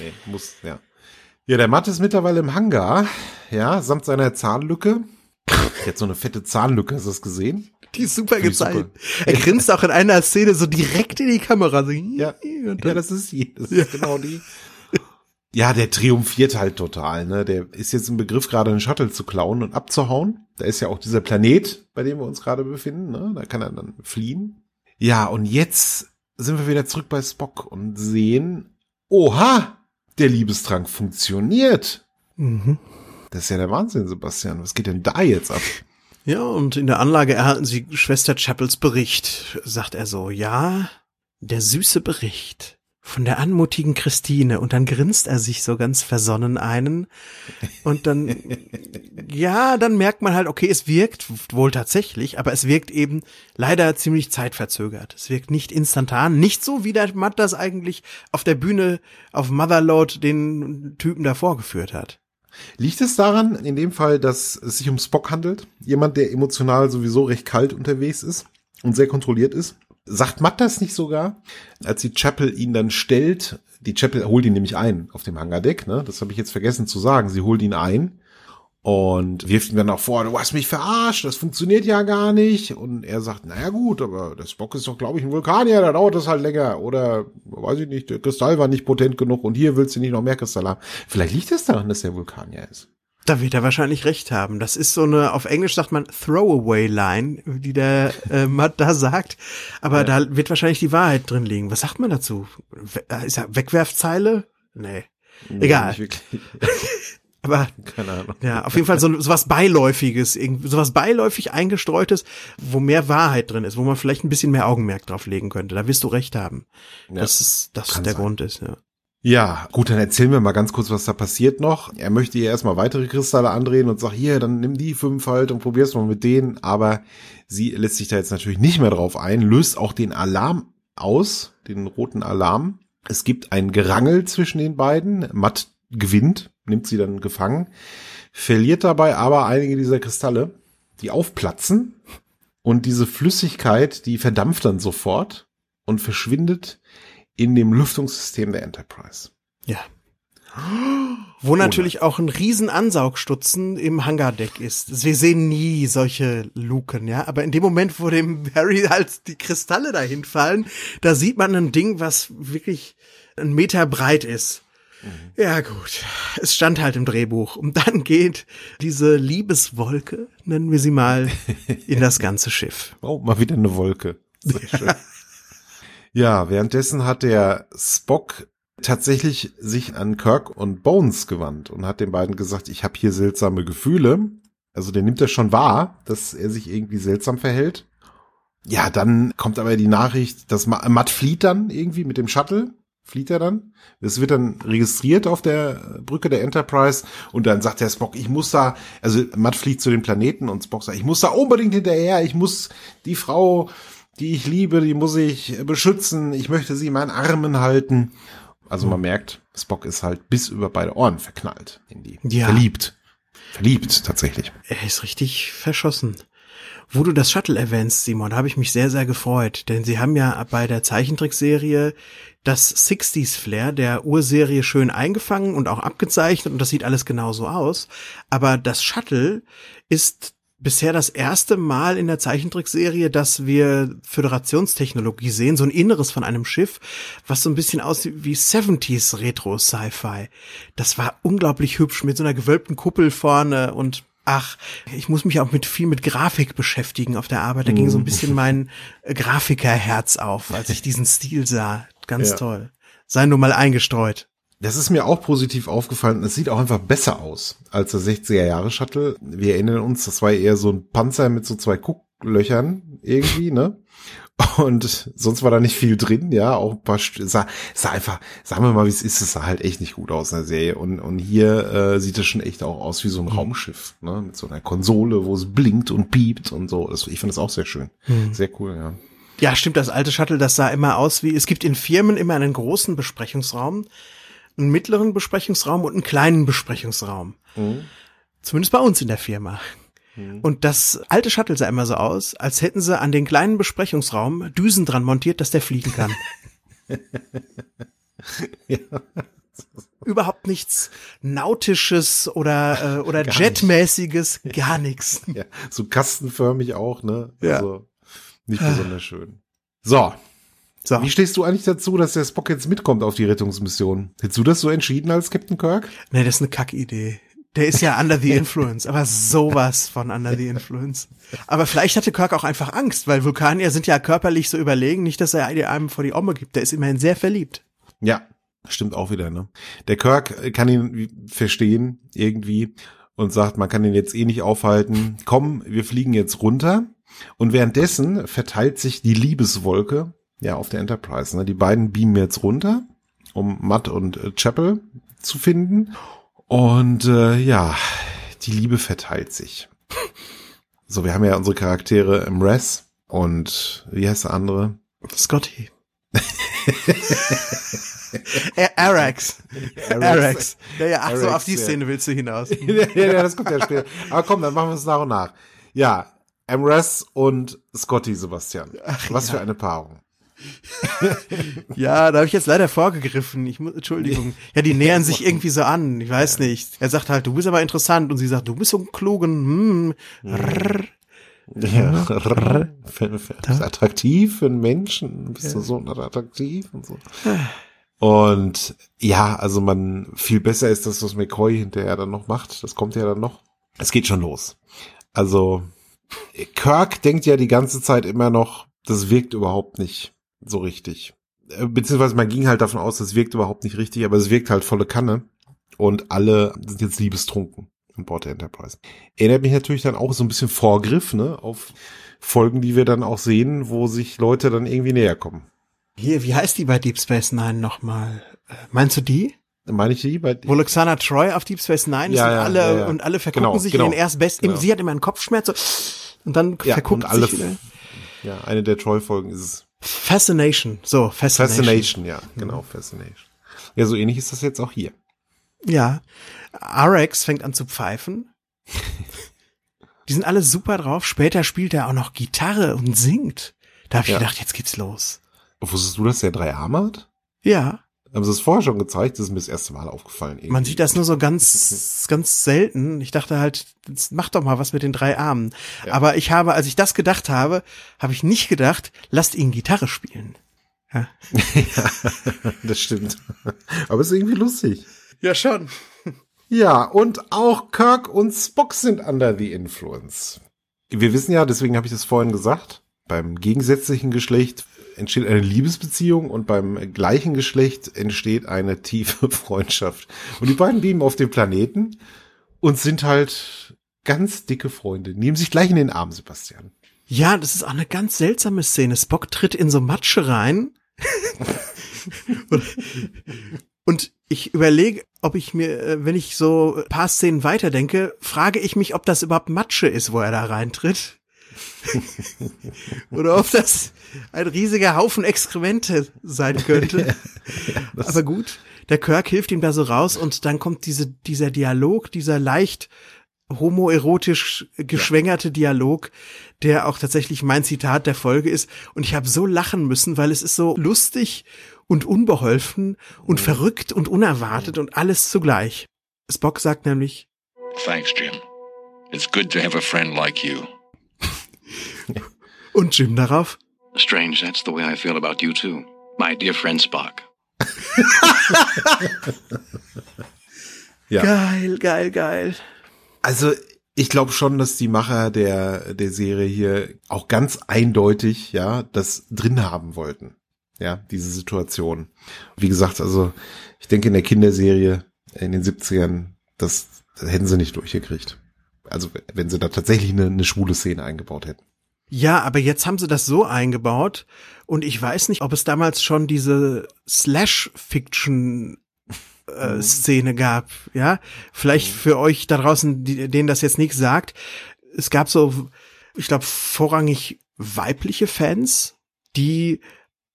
nee, muss, ja. Ja, der Matt ist mittlerweile im Hangar, ja, samt seiner Zahnlücke. Hat so eine fette Zahnlücke, hast du das gesehen? Die ist super gezeigt. Er grinst auch in einer Szene so direkt in die Kamera. So, ja, ja, das ist sie. Das ist ja. genau die. Ja, der triumphiert halt total, ne? Der ist jetzt im Begriff, gerade einen Shuttle zu klauen und abzuhauen. Da ist ja auch dieser Planet, bei dem wir uns gerade befinden, ne? Da kann er dann fliehen. Ja, und jetzt sind wir wieder zurück bei Spock und sehen, oha, der Liebestrank funktioniert. Mhm. Das ist ja der Wahnsinn, Sebastian. Was geht denn da jetzt ab? Ja, und in der Anlage erhalten sie Schwester Chappells Bericht, sagt er so. Ja, der süße Bericht von der anmutigen Christine. Und dann grinst er sich so ganz versonnen einen. Und dann, ja, dann merkt man halt, okay, es wirkt wohl tatsächlich, aber es wirkt eben leider ziemlich zeitverzögert. Es wirkt nicht instantan, nicht so wie der Matt das eigentlich auf der Bühne auf Motherload den Typen da vorgeführt hat. Liegt es daran, in dem Fall, dass es sich um Spock handelt? Jemand, der emotional sowieso recht kalt unterwegs ist und sehr kontrolliert ist? Sagt Matt das nicht sogar? Als die Chapel ihn dann stellt, die Chapel holt ihn nämlich ein auf dem Hangardeck, ne? Das habe ich jetzt vergessen zu sagen. Sie holt ihn ein und wirft ihm dann auch vor, du hast mich verarscht, das funktioniert ja gar nicht. Und er sagt, naja gut, aber der Spock ist doch, glaube ich, ein Vulkanier, da dauert das halt länger. Oder, weiß ich nicht, der Kristall war nicht potent genug und hier willst du nicht noch mehr Kristall haben. Vielleicht liegt es daran, dass der Vulkanier ist. Da wird er wahrscheinlich recht haben. Das ist so eine, auf Englisch sagt man Throwaway-Line, die der äh, Matt da sagt. Aber ja. da wird wahrscheinlich die Wahrheit drin liegen. Was sagt man dazu? Ist ja Wegwerfzeile? Nee. Egal. Nicht wirklich. Aber Keine Ahnung. ja, auf jeden Fall so, so was Beiläufiges, irgendwie, so was beiläufig eingestreutes, wo mehr Wahrheit drin ist, wo man vielleicht ein bisschen mehr Augenmerk drauf legen könnte. Da wirst du recht haben. Ja, dass es, das der sein. Grund ist, ja. Ja, gut, dann erzählen wir mal ganz kurz, was da passiert noch. Er möchte ihr erstmal weitere Kristalle andrehen und sagt, hier, dann nimm die fünf halt und probier's mal mit denen. Aber sie lässt sich da jetzt natürlich nicht mehr drauf ein, löst auch den Alarm aus, den roten Alarm. Es gibt ein Gerangel zwischen den beiden. Matt gewinnt, nimmt sie dann gefangen, verliert dabei aber einige dieser Kristalle, die aufplatzen. Und diese Flüssigkeit, die verdampft dann sofort und verschwindet in dem Lüftungssystem der Enterprise. Ja. Wo natürlich auch ein riesen Ansaugstutzen im Hangardeck ist. Wir sehen nie solche Luken, ja. Aber in dem Moment, wo dem Harry halt die Kristalle dahin fallen, da sieht man ein Ding, was wirklich ein Meter breit ist. Ja, gut. Es stand halt im Drehbuch. Und dann geht diese Liebeswolke, nennen wir sie mal, in das ganze Schiff. Oh, mal wieder eine Wolke. Sehr schön. Ja, währenddessen hat der Spock tatsächlich sich an Kirk und Bones gewandt und hat den beiden gesagt, ich habe hier seltsame Gefühle. Also der nimmt das schon wahr, dass er sich irgendwie seltsam verhält. Ja, dann kommt aber die Nachricht, dass Ma- Matt flieht dann irgendwie mit dem Shuttle. Flieht er dann? Das wird dann registriert auf der Brücke der Enterprise und dann sagt der Spock, ich muss da, also Matt fliegt zu den Planeten und Spock sagt, ich muss da unbedingt hinterher, ich muss die Frau, die ich liebe, die muss ich beschützen, ich möchte sie in meinen Armen halten. Also man merkt, Spock ist halt bis über beide Ohren verknallt in die. Ja. Verliebt. Verliebt, tatsächlich. Er ist richtig verschossen. Wo du das Shuttle erwähnst, Simon, habe ich mich sehr, sehr gefreut, denn sie haben ja bei der Zeichentrickserie das 60s Flair der Urserie schön eingefangen und auch abgezeichnet und das sieht alles genauso aus. Aber das Shuttle ist bisher das erste Mal in der Zeichentrickserie, dass wir Föderationstechnologie sehen, so ein Inneres von einem Schiff, was so ein bisschen aussieht wie 70s Retro Sci-Fi. Das war unglaublich hübsch mit so einer gewölbten Kuppel vorne und Ach, ich muss mich auch mit viel mit Grafik beschäftigen auf der Arbeit. Da ging so ein bisschen mein äh, Grafikerherz auf, als ich diesen Stil sah. Ganz Ja. toll. Sei nur mal eingestreut. Das ist mir auch positiv aufgefallen. Es sieht auch einfach besser aus als der 60er Jahre Shuttle. Wir erinnern uns, das war eher so ein Panzer mit so zwei Gucklöchern irgendwie, ne? Und sonst war da nicht viel drin, ja, auch ein paar, St- sah, sah einfach, sagen wir mal, wie es ist, es sah halt echt nicht gut aus in der Serie. Und, und hier äh, sieht es schon echt auch aus wie so ein Raumschiff, ne, mit so einer Konsole, wo es blinkt und piept und so. Das, ich finde das auch sehr schön. Sehr cool, ja. Ja, stimmt, das alte Shuttle, das sah immer aus wie, es gibt in Firmen immer einen großen Besprechungsraum, einen mittleren Besprechungsraum und einen kleinen Besprechungsraum. Zumindest bei uns in der Firma. Und das alte Shuttle sah immer so aus, als hätten sie an den kleinen Besprechungsraum Düsen dran montiert, dass der fliegen kann. Überhaupt nichts Nautisches oder, äh, oder Gar Jetmäßiges, gar nichts. Ja, so kastenförmig auch, ne? Ja. Also nicht besonders schön. So, So. wie stehst du eigentlich dazu, dass der Spock jetzt mitkommt auf die Rettungsmission? Hättest du das so entschieden als Captain Kirk? Nee, das ist eine Kackidee. Der ist ja under the influence, aber sowas von under the influence. Aber vielleicht hatte Kirk auch einfach Angst, weil Vulkanier sind ja körperlich so überlegen, nicht, dass er einem vor die Omme gibt. Der ist immerhin sehr verliebt. Ja, stimmt auch wieder, ne? Der Kirk kann ihn verstehen irgendwie und sagt, man kann ihn jetzt eh nicht aufhalten. Komm, wir fliegen jetzt runter. Und währenddessen verteilt sich die Liebeswolke ja auf der Enterprise. Ne? Die beiden beamen jetzt runter, um Matt und äh, Chapel zu finden. Und äh, ja, die Liebe verteilt sich. So, wir haben ja unsere Charaktere im Res und wie heißt der andere? Scotty. Arax. Arax. Ja, ja, ach so, auf die ja. Szene willst du hinaus. ja, ja, das kommt ja später. Aber komm, dann machen wir es nach und nach. Ja, Amras und Scotty Sebastian. Was für eine Paarung. Ja, da habe ich jetzt leider vorgegriffen. Ich muss, Entschuldigung. Ja, die nähern sich irgendwie so an. Ich weiß nicht. Er sagt halt, du bist aber interessant. Und sie sagt, du bist so ein klugen. Hm. Rrr. Ja. Für- für- Bist attraktiv für einen Menschen. Bist du so attraktiv und so. Und ja, also man, viel besser ist das, was McCoy hinterher dann noch macht. Das kommt ja dann noch. Es geht schon los. Also, Kirk denkt ja die ganze Zeit immer noch, das wirkt überhaupt nicht so richtig. Äh, beziehungsweise man ging halt davon aus, das wirkt überhaupt nicht richtig, aber es wirkt halt volle Kanne. Und alle sind jetzt liebestrunken an Bord der Enterprise. Erinnert mich natürlich dann auch so ein bisschen Vorgriff, ne, auf Folgen, die wir dann auch sehen, wo sich Leute dann irgendwie näher kommen. Hier, wie heißt die bei Deep Space Nine nochmal? Äh, meinst du die? Meine ich die? Bei Wo Luxana Troy auf Deep Space Nine ist Ja, und ja, alle, ja, ja. und alle vergucken Genau, sich genau. in den erst besten, Genau. sie hat immer einen Kopfschmerz, so, und dann Ja, verguckt und alle- sich wieder. ja, eine der Troy-Folgen ist es. Fascination, so, Fascination. Fascination, ja, genau, Fascination. Ja, so ähnlich ist das jetzt auch hier. Ja. RX fängt an zu pfeifen. Die sind alle super drauf. Später spielt er auch noch Gitarre und singt. Da habe ich Ja. gedacht, jetzt geht's los. Wusstest du, dass der drei Arme hat? Ja, Haben sie es vorher schon gezeigt? Das ist mir das erste Mal aufgefallen. irgendwie. man sieht das nur so ganz, ganz selten. Ich dachte halt, das macht doch mal was mit den drei Armen. Ja. Aber ich habe, als ich das gedacht habe, habe ich nicht gedacht, lasst ihn Gitarre spielen. Ja, das stimmt. Aber ist irgendwie lustig. ja schon. Ja, und auch Kirk und Spock sind under the influence. Wir wissen ja, deswegen habe ich das vorhin gesagt, beim gegensätzlichen Geschlecht entsteht eine Liebesbeziehung und beim gleichen Geschlecht entsteht eine tiefe Freundschaft. Und die beiden beamen auf dem Planeten und sind halt ganz dicke Freunde. Nehmen sich gleich in den Arm, Sebastian. Ja, das ist auch eine ganz seltsame Szene. Spock tritt in so Matsche rein. und, ich überlege, ob ich mir, äh, wenn ich so paar Szenen weiterdenke, frage ich mich, ob das überhaupt Matsche ist, wo er da reintritt. Oder ob das ein riesiger Haufen Exkremente sein könnte. Aber gut, der Kirk hilft ihm da so raus und dann kommt diese, dieser Dialog, dieser leicht homoerotisch geschwängerte Dialog, der auch tatsächlich mein Zitat der Folge ist. Und ich habe so lachen müssen, weil es ist so lustig und unbeholfen und verrückt und unerwartet und alles zugleich. Spock sagt nämlich, Thanks, Jim. It's good to have a friend like you. Und Jim darauf, Strange, that's the way I feel about you too. My dear friend Spock. Ja. geil, geil, geil. Also ich glaube schon, dass die Macher der der Serie hier auch ganz eindeutig ja das drin haben wollten. Ja, diese Situation. Wie gesagt, also ich denke in der Kinderserie in den 70ern, das, das hätten sie nicht durchgekriegt. Also wenn sie da tatsächlich eine, eine schwule Szene eingebaut hätten. Ja, aber jetzt haben sie das so eingebaut und ich weiß nicht, ob es damals schon diese Slash-Fiction äh, Szene gab, ja? Vielleicht für euch da draußen, die, denen das jetzt nichts sagt. Es gab so, ich glaube, vorrangig weibliche Fans, die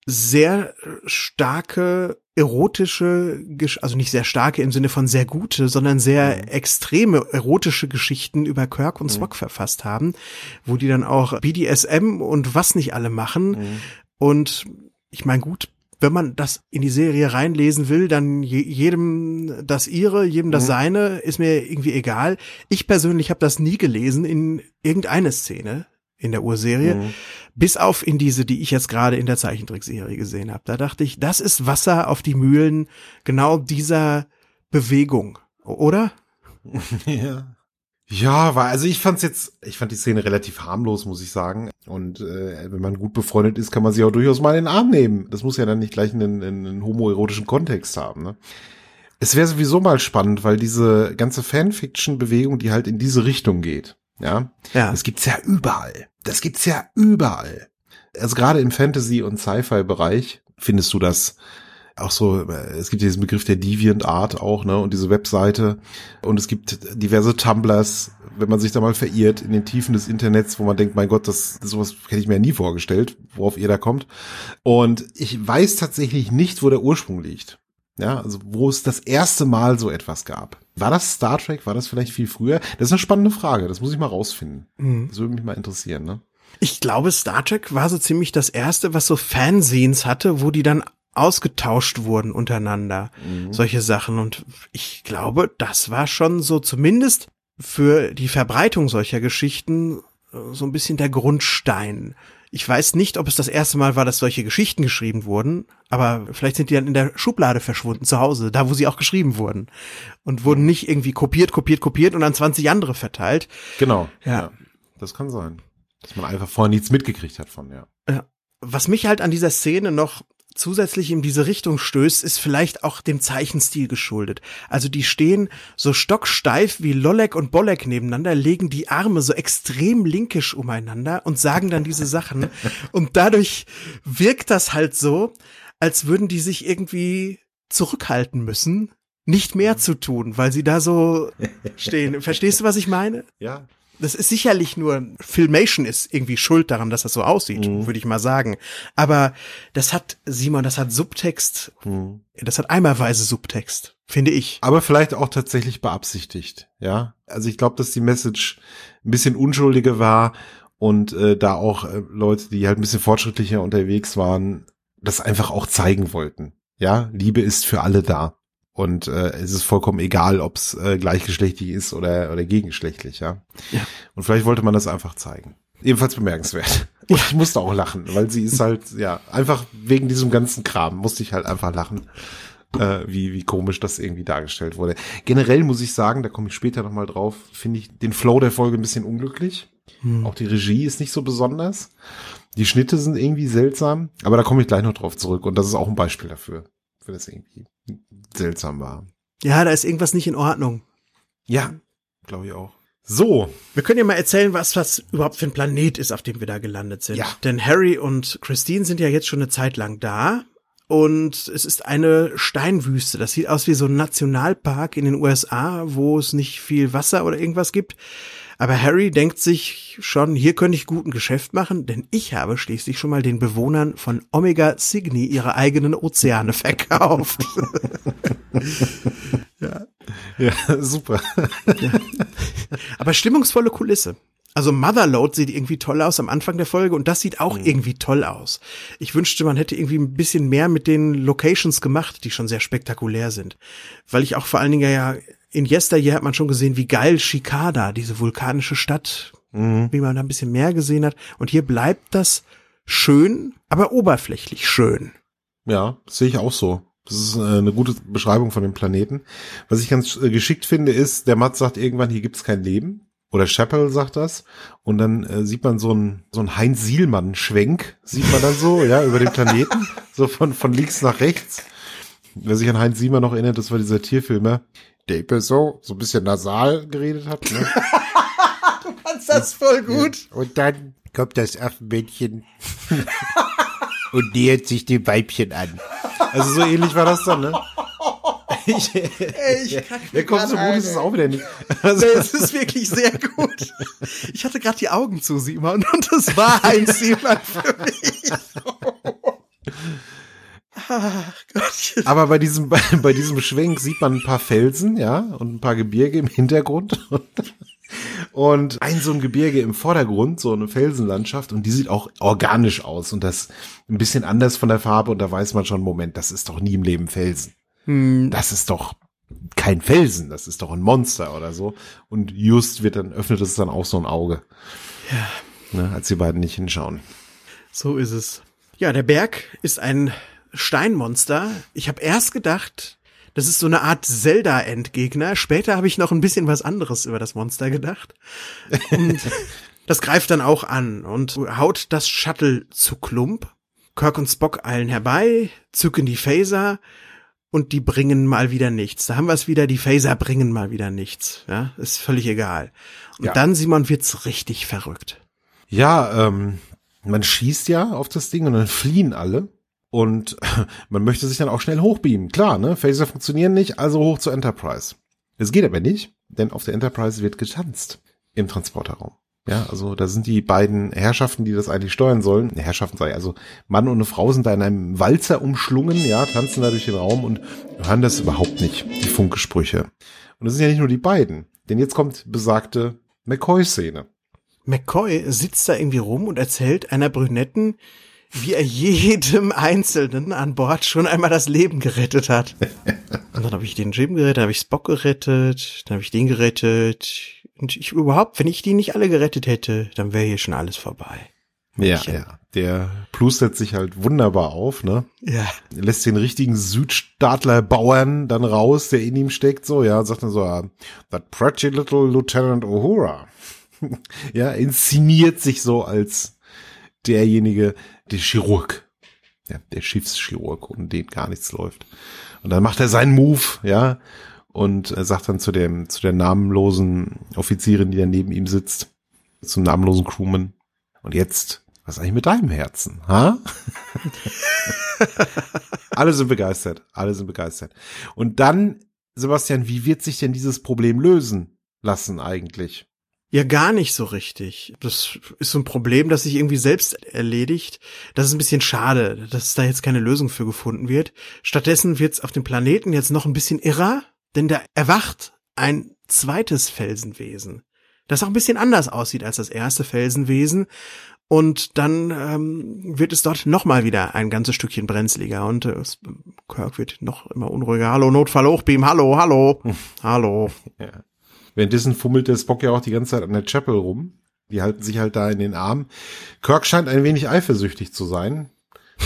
sehr starke erotische, also nicht sehr starke im Sinne von sehr gute, sondern sehr extreme erotische Geschichten über Kirk und Spock verfasst haben, wo die dann auch BDSM und was nicht alle machen. Und ich meine, gut, wenn man das in die Serie reinlesen will, dann je, jedem das ihre, jedem das seine, ist mir irgendwie egal. Ich persönlich habe das nie gelesen in irgendeine Szene in der Urserie, bis auf in diese, die ich jetzt gerade in der Zeichentrickserie gesehen habe. Da dachte ich, das ist Wasser auf die Mühlen genau dieser Bewegung, oder? Ja. Ja, war, also ich fand's jetzt, ich fand die Szene relativ harmlos, muss ich sagen. Und äh, wenn man gut befreundet ist, kann man sie auch durchaus mal in den Arm nehmen. Das muss ja dann nicht gleich einen, einen homoerotischen Kontext haben. Ne? Es wäre sowieso mal spannend, weil diese ganze Fanfiction-Bewegung, die halt in diese Richtung geht, ja, Ja. das gibt's ja überall. Das gibt's ja überall. Also gerade im Fantasy- und Sci-Fi-Bereich findest du das auch so, äh, es gibt diesen Begriff der Deviant Art auch, ne, und diese Webseite. Und es gibt diverse Tumblers, wenn man sich da mal verirrt in den Tiefen des Internets, wo man denkt, mein Gott, das, sowas hätte ich mir ja nie vorgestellt, worauf ihr da kommt. Und ich weiß tatsächlich nicht, wo der Ursprung liegt. Ja, also wo es das erste Mal so etwas gab. War das Star Trek? War das vielleicht viel früher? Das ist eine spannende Frage. Das muss ich mal rausfinden. Mhm. Das würde mich mal interessieren, ne? Ich glaube, Star Trek war so ziemlich das erste, was so Fanzines hatte, wo die dann ausgetauscht wurden untereinander. Solche Sachen. Und ich glaube, das war schon so zumindest für die Verbreitung solcher Geschichten äh, so ein bisschen der Grundstein. Ich weiß nicht, ob es das erste Mal war, dass solche Geschichten geschrieben wurden, aber vielleicht sind die dann in der Schublade verschwunden zu Hause, da wo sie auch geschrieben wurden und wurden nicht irgendwie kopiert, kopiert, kopiert und an 20 andere verteilt. Genau. Ja. Das kann sein. Dass man einfach vorher nichts mitgekriegt hat von, ja. was mich halt an dieser Szene noch zusätzlich in diese Richtung stößt, ist vielleicht auch dem Zeichenstil geschuldet. Also die stehen so stocksteif wie Lollek und Bollek nebeneinander, legen die Arme so extrem linkisch umeinander und sagen dann diese Sachen. Und dadurch wirkt das halt so, als würden die sich irgendwie zurückhalten müssen, nicht mehr zu tun, weil sie da so stehen. Verstehst du, was ich meine? Ja. Das ist sicherlich nur, Filmation ist irgendwie schuld daran, dass das so aussieht, Mhm. würde ich mal sagen. Aber das hat, Simon, das hat Subtext, Mhm. das hat eimerweise Subtext, finde ich. Aber vielleicht auch tatsächlich beabsichtigt, ja. Also ich glaube, dass die Message ein bisschen unschuldiger war und äh, da auch äh, Leute, die halt ein bisschen fortschrittlicher unterwegs waren, das einfach auch zeigen wollten. Ja, Liebe ist für alle da. Und äh, es ist vollkommen egal, ob es äh, gleichgeschlechtlich ist oder, oder gegengeschlechtlich, ja? Ja. Und vielleicht wollte man das einfach zeigen. Ebenfalls bemerkenswert. Und ich musste auch lachen, weil sie ist halt, ja, einfach wegen diesem ganzen Kram musste ich halt einfach lachen äh, wie, wie komisch das irgendwie dargestellt wurde. Generell muss ich sagen, da komme ich später nochmal drauf, finde ich den Flow der Folge ein bisschen unglücklich. Hm. Auch die Regie ist nicht so besonders. Die Schnitte sind irgendwie seltsam, aber da komme ich gleich noch drauf zurück und das ist auch ein Beispiel dafür, für das irgendwie seltsam war. Ja, da ist irgendwas nicht in Ordnung. Ja, glaube ich auch. So, Wir können ja mal erzählen, was das überhaupt für ein Planet ist, auf dem wir da gelandet sind. Ja. Denn Harry und Christine sind ja jetzt schon eine Zeit lang da. Und es ist eine Steinwüste. Das sieht aus wie so ein Nationalpark in den USA, wo es nicht viel Wasser oder irgendwas gibt. Aber Harry denkt sich schon, hier könnte ich gut ein Geschäft machen, denn ich habe schließlich schon mal den Bewohnern von Omega Cygni ihre eigenen Ozeane verkauft. ja, super. Aber stimmungsvolle Kulisse. Also Motherload sieht irgendwie toll aus am Anfang der Folge und das sieht auch irgendwie toll aus. Ich wünschte, man hätte irgendwie ein bisschen mehr mit den Locations gemacht, die schon sehr spektakulär sind. Weil ich auch vor allen Dingen ja in Yesteryear hat man schon gesehen, wie geil Chicada, diese vulkanische Stadt, wie man da ein bisschen mehr gesehen hat. Und hier bleibt das schön, aber oberflächlich schön. Ja, das sehe ich auch so. Das ist äh, eine gute Beschreibung von dem Planeten. Was ich ganz äh, geschickt finde, ist, der Matt sagt irgendwann, hier gibt's kein Leben. Oder Chappell sagt das. Und dann äh, sieht man so ein so ein Heinz Sielmann-Schwenk, sieht man dann so, ja, über den Planeten. So von, von links nach rechts. Wer sich an Heinz Sielmann noch erinnert, das war dieser Tierfilmer, der immer so, so ein bisschen nasal geredet hat. Ne? Fandst das voll gut? Und dann kommt das Affenmännchen und nähert sich dem Weibchen an. Also so ähnlich war das dann, ne? Ich, Ey, ich kack der kommt so gut ist es auch wieder nicht. Also, es ist wirklich sehr gut. Ich hatte gerade die Augen zu, Simon, und das war ein Simon für mich. Aber bei diesem, bei, bei diesem Schwenk sieht man ein paar Felsen, ja, und ein paar Gebirge im Hintergrund. Und ein so ein Gebirge im Vordergrund, so eine Felsenlandschaft, und die sieht auch organisch aus und das ein bisschen anders von der Farbe, und da weiß man schon, Moment, das ist doch nie im Leben Felsen. Das ist doch kein Felsen, das ist doch ein Monster oder so. Und just wird dann, öffnet es dann auch so ein Auge. Ja. Ne, als die beiden nicht hinschauen. So ist es. Ja, der Berg ist ein Steinmonster. Ich habe erst gedacht, das ist so eine Art Zelda-Endgegner. Später habe ich noch ein bisschen was anderes über das Monster gedacht. Und das greift dann auch an und haut das Shuttle zu Klump. Kirk und Spock eilen herbei, zücken die Phaser und die bringen mal wieder nichts. Da haben wir es wieder, die Phaser bringen mal wieder nichts. Ja, ist völlig egal. Und Ja. dann, Simon, wird's richtig verrückt. Ja, ähm, man schießt ja auf das Ding und dann fliehen alle. Und man möchte sich dann auch schnell hochbeamen. Klar, ne? Phaser funktionieren nicht, also hoch zur Enterprise. Es geht aber nicht, denn auf der Enterprise wird getanzt im Transporterraum. Ja, also da sind die beiden Herrschaften, die das eigentlich steuern sollen. Ne, Herrschaften sei, also Mann und eine Frau sind da in einem Walzer umschlungen, ja, tanzen da durch den Raum und hören das überhaupt nicht, die Funkgesprüche. Und es sind ja nicht nur die beiden, denn jetzt kommt besagte McCoy-Szene. McCoy sitzt da irgendwie rum und erzählt einer Brünetten, wie er jedem Einzelnen an Bord schon einmal das Leben gerettet hat. Und dann habe ich den Jim gerettet, dann habe ich Spock gerettet, dann habe ich den gerettet. Und ich überhaupt, wenn ich die nicht alle gerettet hätte, dann wäre hier schon alles vorbei. Ja, ja. Der plustert sich halt wunderbar auf, ne? Ja. Lässt den richtigen Südstaatler-Bauern dann raus, der in ihm steckt, so, ja, und sagt dann so, ah, that pretty little Lieutenant Uhura. ja, inszeniert sich so als derjenige, der Chirurg. ja, der Schiffschirurg, ohne den gar nichts läuft. Und dann macht er seinen Move, ja, und sagt dann zu dem, zu der namenlosen Offizierin, die da neben ihm sitzt, zum namenlosen Crewman, und jetzt, was eigentlich mit deinem Herzen, ha? alle sind begeistert, alle sind begeistert. Und dann, Sebastian, wie wird sich denn dieses Problem lösen lassen eigentlich? Ja, gar nicht so richtig. Das ist so ein Problem, das sich irgendwie selbst erledigt. Das ist ein bisschen schade, dass da jetzt keine Lösung für gefunden wird. Stattdessen wird's auf dem Planeten jetzt noch ein bisschen irrer, denn da erwacht ein zweites Felsenwesen, das auch ein bisschen anders aussieht als das erste Felsenwesen. Und dann ähm, wird es dort nochmal wieder ein ganzes Stückchen brenzliger und äh, Kirk wird noch immer unruhiger. Hallo, Notfall Hochbeam, hallo, hallo, hallo. Ja. Währenddessen fummelt der Spock ja auch die ganze Zeit an der Chapel rum. Die halten sich halt da in den Arm. Kirk scheint ein wenig eifersüchtig zu sein.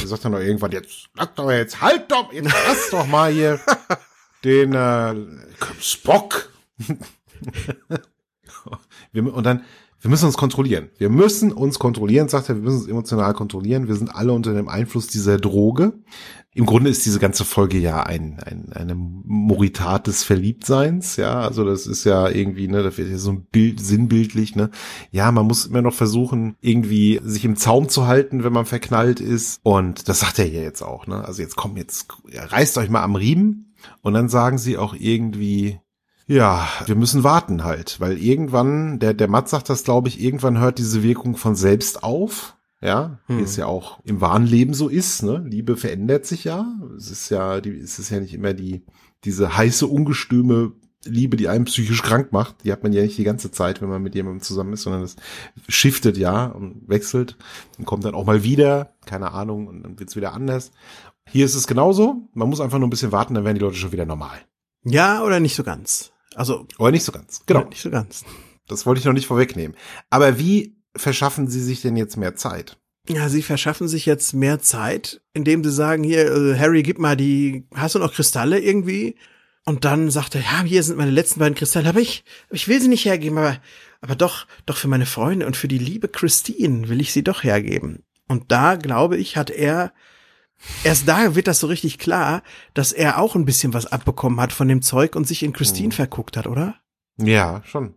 Er sagt dann noch irgendwann, jetzt, sag doch jetzt, halt doch, jetzt lass doch mal hier den äh, Spock. und dann, wir müssen uns kontrollieren. Wir müssen uns kontrollieren, sagt er, wir müssen uns emotional kontrollieren. Wir sind alle unter dem Einfluss dieser Droge. Im Grunde ist diese ganze Folge ja ein, ein eine Moritat des Verliebtseins, ja, also das ist ja irgendwie, ne, da wird ja so ein Bild, sinnbildlich, ne, ja, man muss immer noch versuchen, irgendwie sich im Zaum zu halten, wenn man verknallt ist und das sagt er ja jetzt auch, ne, also jetzt komm, jetzt reißt euch mal am Riemen und dann sagen sie auch irgendwie, ja, wir müssen warten halt, weil irgendwann, der, der Matt sagt das, glaube ich, irgendwann hört diese Wirkung von selbst auf. Ja, wie Hm. es ja auch im wahren Leben so ist, ne? Liebe verändert sich ja. Es ist ja, die, es ist ja nicht immer die, diese heiße, ungestüme Liebe, die einen psychisch krank macht. Die hat man ja nicht die ganze Zeit, wenn man mit jemandem zusammen ist, sondern das shiftet ja und wechselt und kommt dann auch mal wieder, keine Ahnung, und dann wird's wieder anders. Hier ist es genauso. Man muss einfach nur ein bisschen warten, dann werden die Leute schon wieder normal. Ja, oder nicht so ganz. Also, Aber nicht so ganz. Genau. nicht so ganz. Das wollte ich noch nicht vorwegnehmen. Aber wie verschaffen Sie sich denn jetzt mehr Zeit? Ja, sie verschaffen sich jetzt mehr Zeit, indem sie sagen, hier, äh, Harry, gib mal die, hast du noch Kristalle irgendwie? Und dann sagt er, ja, hier sind meine letzten beiden Kristalle, aber ich, ich will sie nicht hergeben, aber, aber doch, doch für meine Freunde und für die liebe Christine will ich sie doch hergeben. Und da, glaube ich, hat er, erst da wird das so richtig klar, dass er auch ein bisschen was abbekommen hat von dem Zeug und sich in Christine Mhm. verguckt hat, oder? Ja, schon.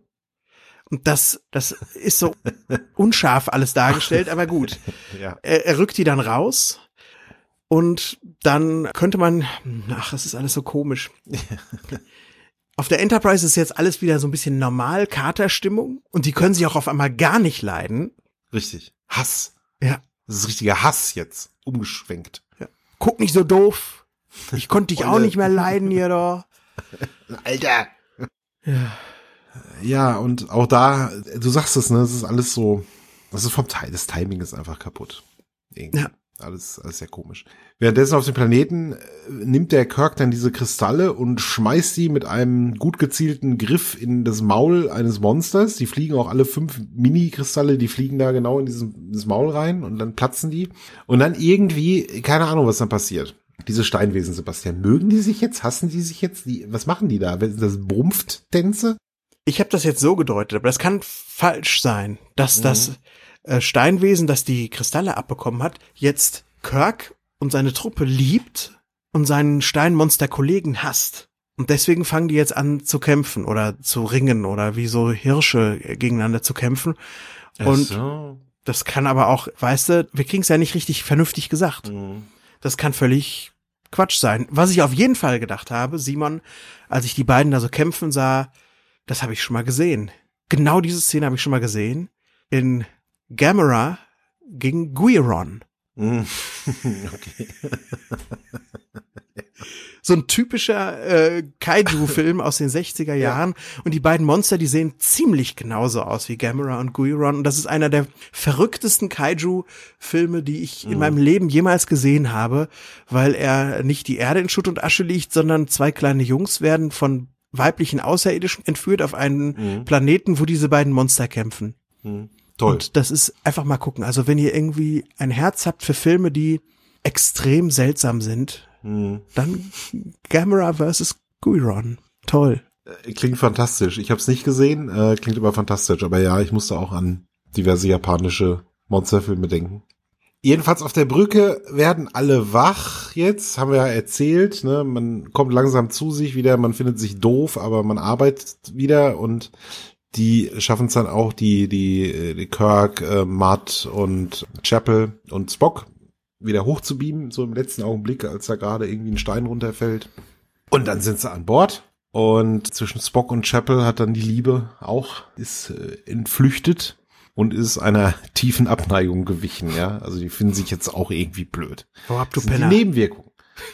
Und das, das ist so unscharf alles dargestellt, aber gut. Ja. er, er rückt die dann raus und dann könnte man, ach, das ist alles so komisch. Auf der Enterprise ist jetzt alles wieder so ein bisschen normal, Katerstimmung und die können sich auch auf einmal gar nicht leiden. Richtig. Hass. Ja. Das ist richtiger Hass jetzt. Umgeschwenkt. Guck nicht so doof. Ich konnte dich auch nicht mehr leiden hier da. Alter. Ja. Ja, und auch da, du sagst es, ne, es ist alles so, das ist vom Teil, das Timing ist einfach kaputt. Irgendwie. Ja. Alles, alles sehr komisch. Währenddessen auf dem Planeten äh, nimmt der Kirk dann diese Kristalle und schmeißt sie mit einem gut gezielten Griff in das Maul eines Monsters. Die fliegen auch alle fünf Mini-Kristalle, die fliegen da genau in dieses Maul rein und dann platzen die. Und dann irgendwie, keine Ahnung, was dann passiert. Diese Steinwesen, Sebastian, mögen die sich jetzt? Hassen die sich jetzt? Die, was machen die da? Das Brumpft-Tänze? Ich habe das jetzt so gedeutet, aber das kann falsch sein, dass Mhm. das äh, Steinwesen, das die Kristalle abbekommen hat, jetzt Kirk und seine Truppe liebt und seinen Steinmonster-Kollegen hasst. Und deswegen fangen die jetzt an zu kämpfen oder zu ringen oder wie so Hirsche gegeneinander zu kämpfen. Und so. das kann aber auch, weißt du, wir kriegen's ja nicht richtig vernünftig gesagt. Mhm. Das kann völlig Quatsch sein. Was ich auf jeden Fall gedacht habe, Simon, als ich die beiden da so kämpfen sah, das habe ich schon mal gesehen. Genau diese Szene habe ich schon mal gesehen in Gamera gegen Guiron. Mhm. okay. So ein typischer äh, Kaiju-Film aus den 60er Jahren. Und die beiden Monster, die sehen ziemlich genauso aus wie Gamera und Guiron. Und das ist einer der verrücktesten Kaiju-Filme, die ich in meinem Leben jemals gesehen habe, weil er nicht die Erde in Schutt und Asche liegt, sondern zwei kleine Jungs werden von weiblichen Außerirdischen entführt auf einen Mhm. Planeten, wo diese beiden Monster kämpfen. Mhm. Toll. Und das ist einfach mal gucken. Also wenn ihr irgendwie ein Herz habt für Filme, die extrem seltsam sind, Mhm. dann Gamera vs. Guiron. Toll. Äh, Klingt fantastisch. Ich habe es nicht gesehen, äh, klingt aber fantastisch. Aber ja, ich musste auch an diverse japanische Monsterfilme denken. Jedenfalls auf der Brücke werden alle wach jetzt, haben wir ja erzählt. Ne? Man kommt langsam zu sich wieder, man findet sich doof, aber man arbeitet wieder und die schaffen es dann auch, die, die, die Kirk, äh, Matt und Chapel und Spock wieder hochzubeamen, so im letzten Augenblick, als da gerade irgendwie ein Stein runterfällt. Und dann sind sie an Bord. Und zwischen Spock und Chapel hat dann die Liebe auch, ist äh, entflüchtet und ist einer tiefen Abneigung gewichen, ja. Also die finden sich jetzt auch irgendwie blöd. Hau ab, du sind die Penner. Nebenwirkungen.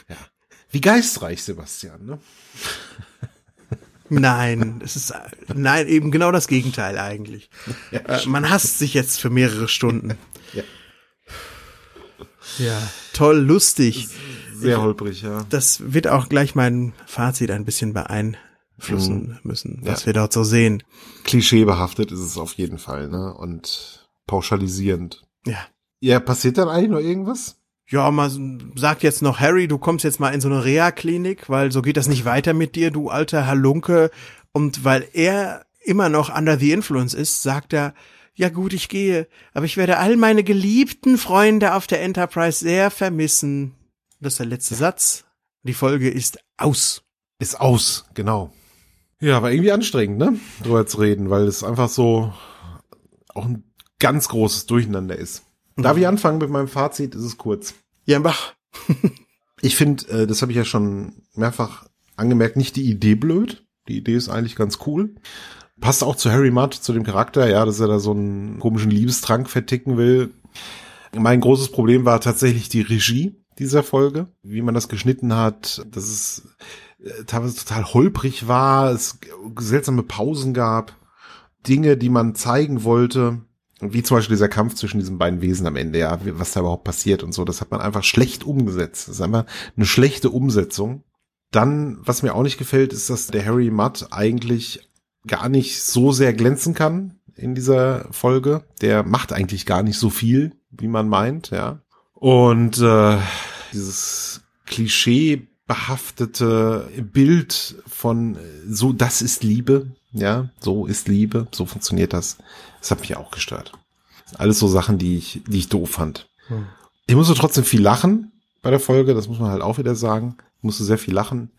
Ja. Wie geistreich, Sebastian, ne? Nein, es ist nein eben genau das Gegenteil eigentlich. Äh, man hasst sich jetzt für mehrere Stunden. Ja. Ja, toll, lustig. Sehr holprig, ja. Das wird auch gleich mein Fazit ein bisschen beeinflussen müssen, was Ja. wir dort so sehen. Klischeebehaftet ist es auf jeden Fall, ne? Und pauschalisierend. Ja. Ja, passiert dann eigentlich noch irgendwas? Ja, man sagt jetzt noch, Harry, du kommst jetzt mal in so eine Reha-Klinik, weil so geht das nicht weiter mit dir, du alter Halunke. Und weil er immer noch under the influence ist, sagt er, ja gut, ich gehe, aber ich werde all meine geliebten Freunde auf der Enterprise sehr vermissen. Das ist der letzte Satz. Die Folge ist aus. Ist aus, genau. Ja, war irgendwie anstrengend, ne? Drüber zu reden, weil es einfach so auch ein ganz großes Durcheinander ist. Darf ich anfangen mit meinem Fazit? Ist es kurz. Ja, mach. Ich finde, äh, das habe ich ja schon mehrfach angemerkt, nicht die Idee blöd. Die Idee ist eigentlich ganz cool. Passt auch zu Harry Mudd, zu dem Charakter, ja, dass er da so einen komischen Liebestrank verticken will. Mein großes Problem war tatsächlich die Regie dieser Folge, wie man das geschnitten hat, dass es äh, teilweise total holprig war, es seltsame Pausen gab, Dinge, die man zeigen wollte, wie zum Beispiel dieser Kampf zwischen diesen beiden Wesen am Ende, ja, was da überhaupt passiert und so, das hat man einfach schlecht umgesetzt. Das ist einfach eine schlechte Umsetzung. Dann, was mir auch nicht gefällt, ist, dass der Harry Mudd eigentlich gar nicht so sehr glänzen kann in dieser Folge. Der macht eigentlich gar nicht so viel, wie man meint, ja. Und äh, dieses Klischee behaftete Bild von äh, so, das ist Liebe, ja, so ist Liebe, so funktioniert das. Das hat mich auch gestört. Alles so Sachen, die ich, die ich doof fand. Ich musste trotzdem viel lachen bei der Folge, das muss man halt auch wieder sagen. Ich musste sehr viel lachen.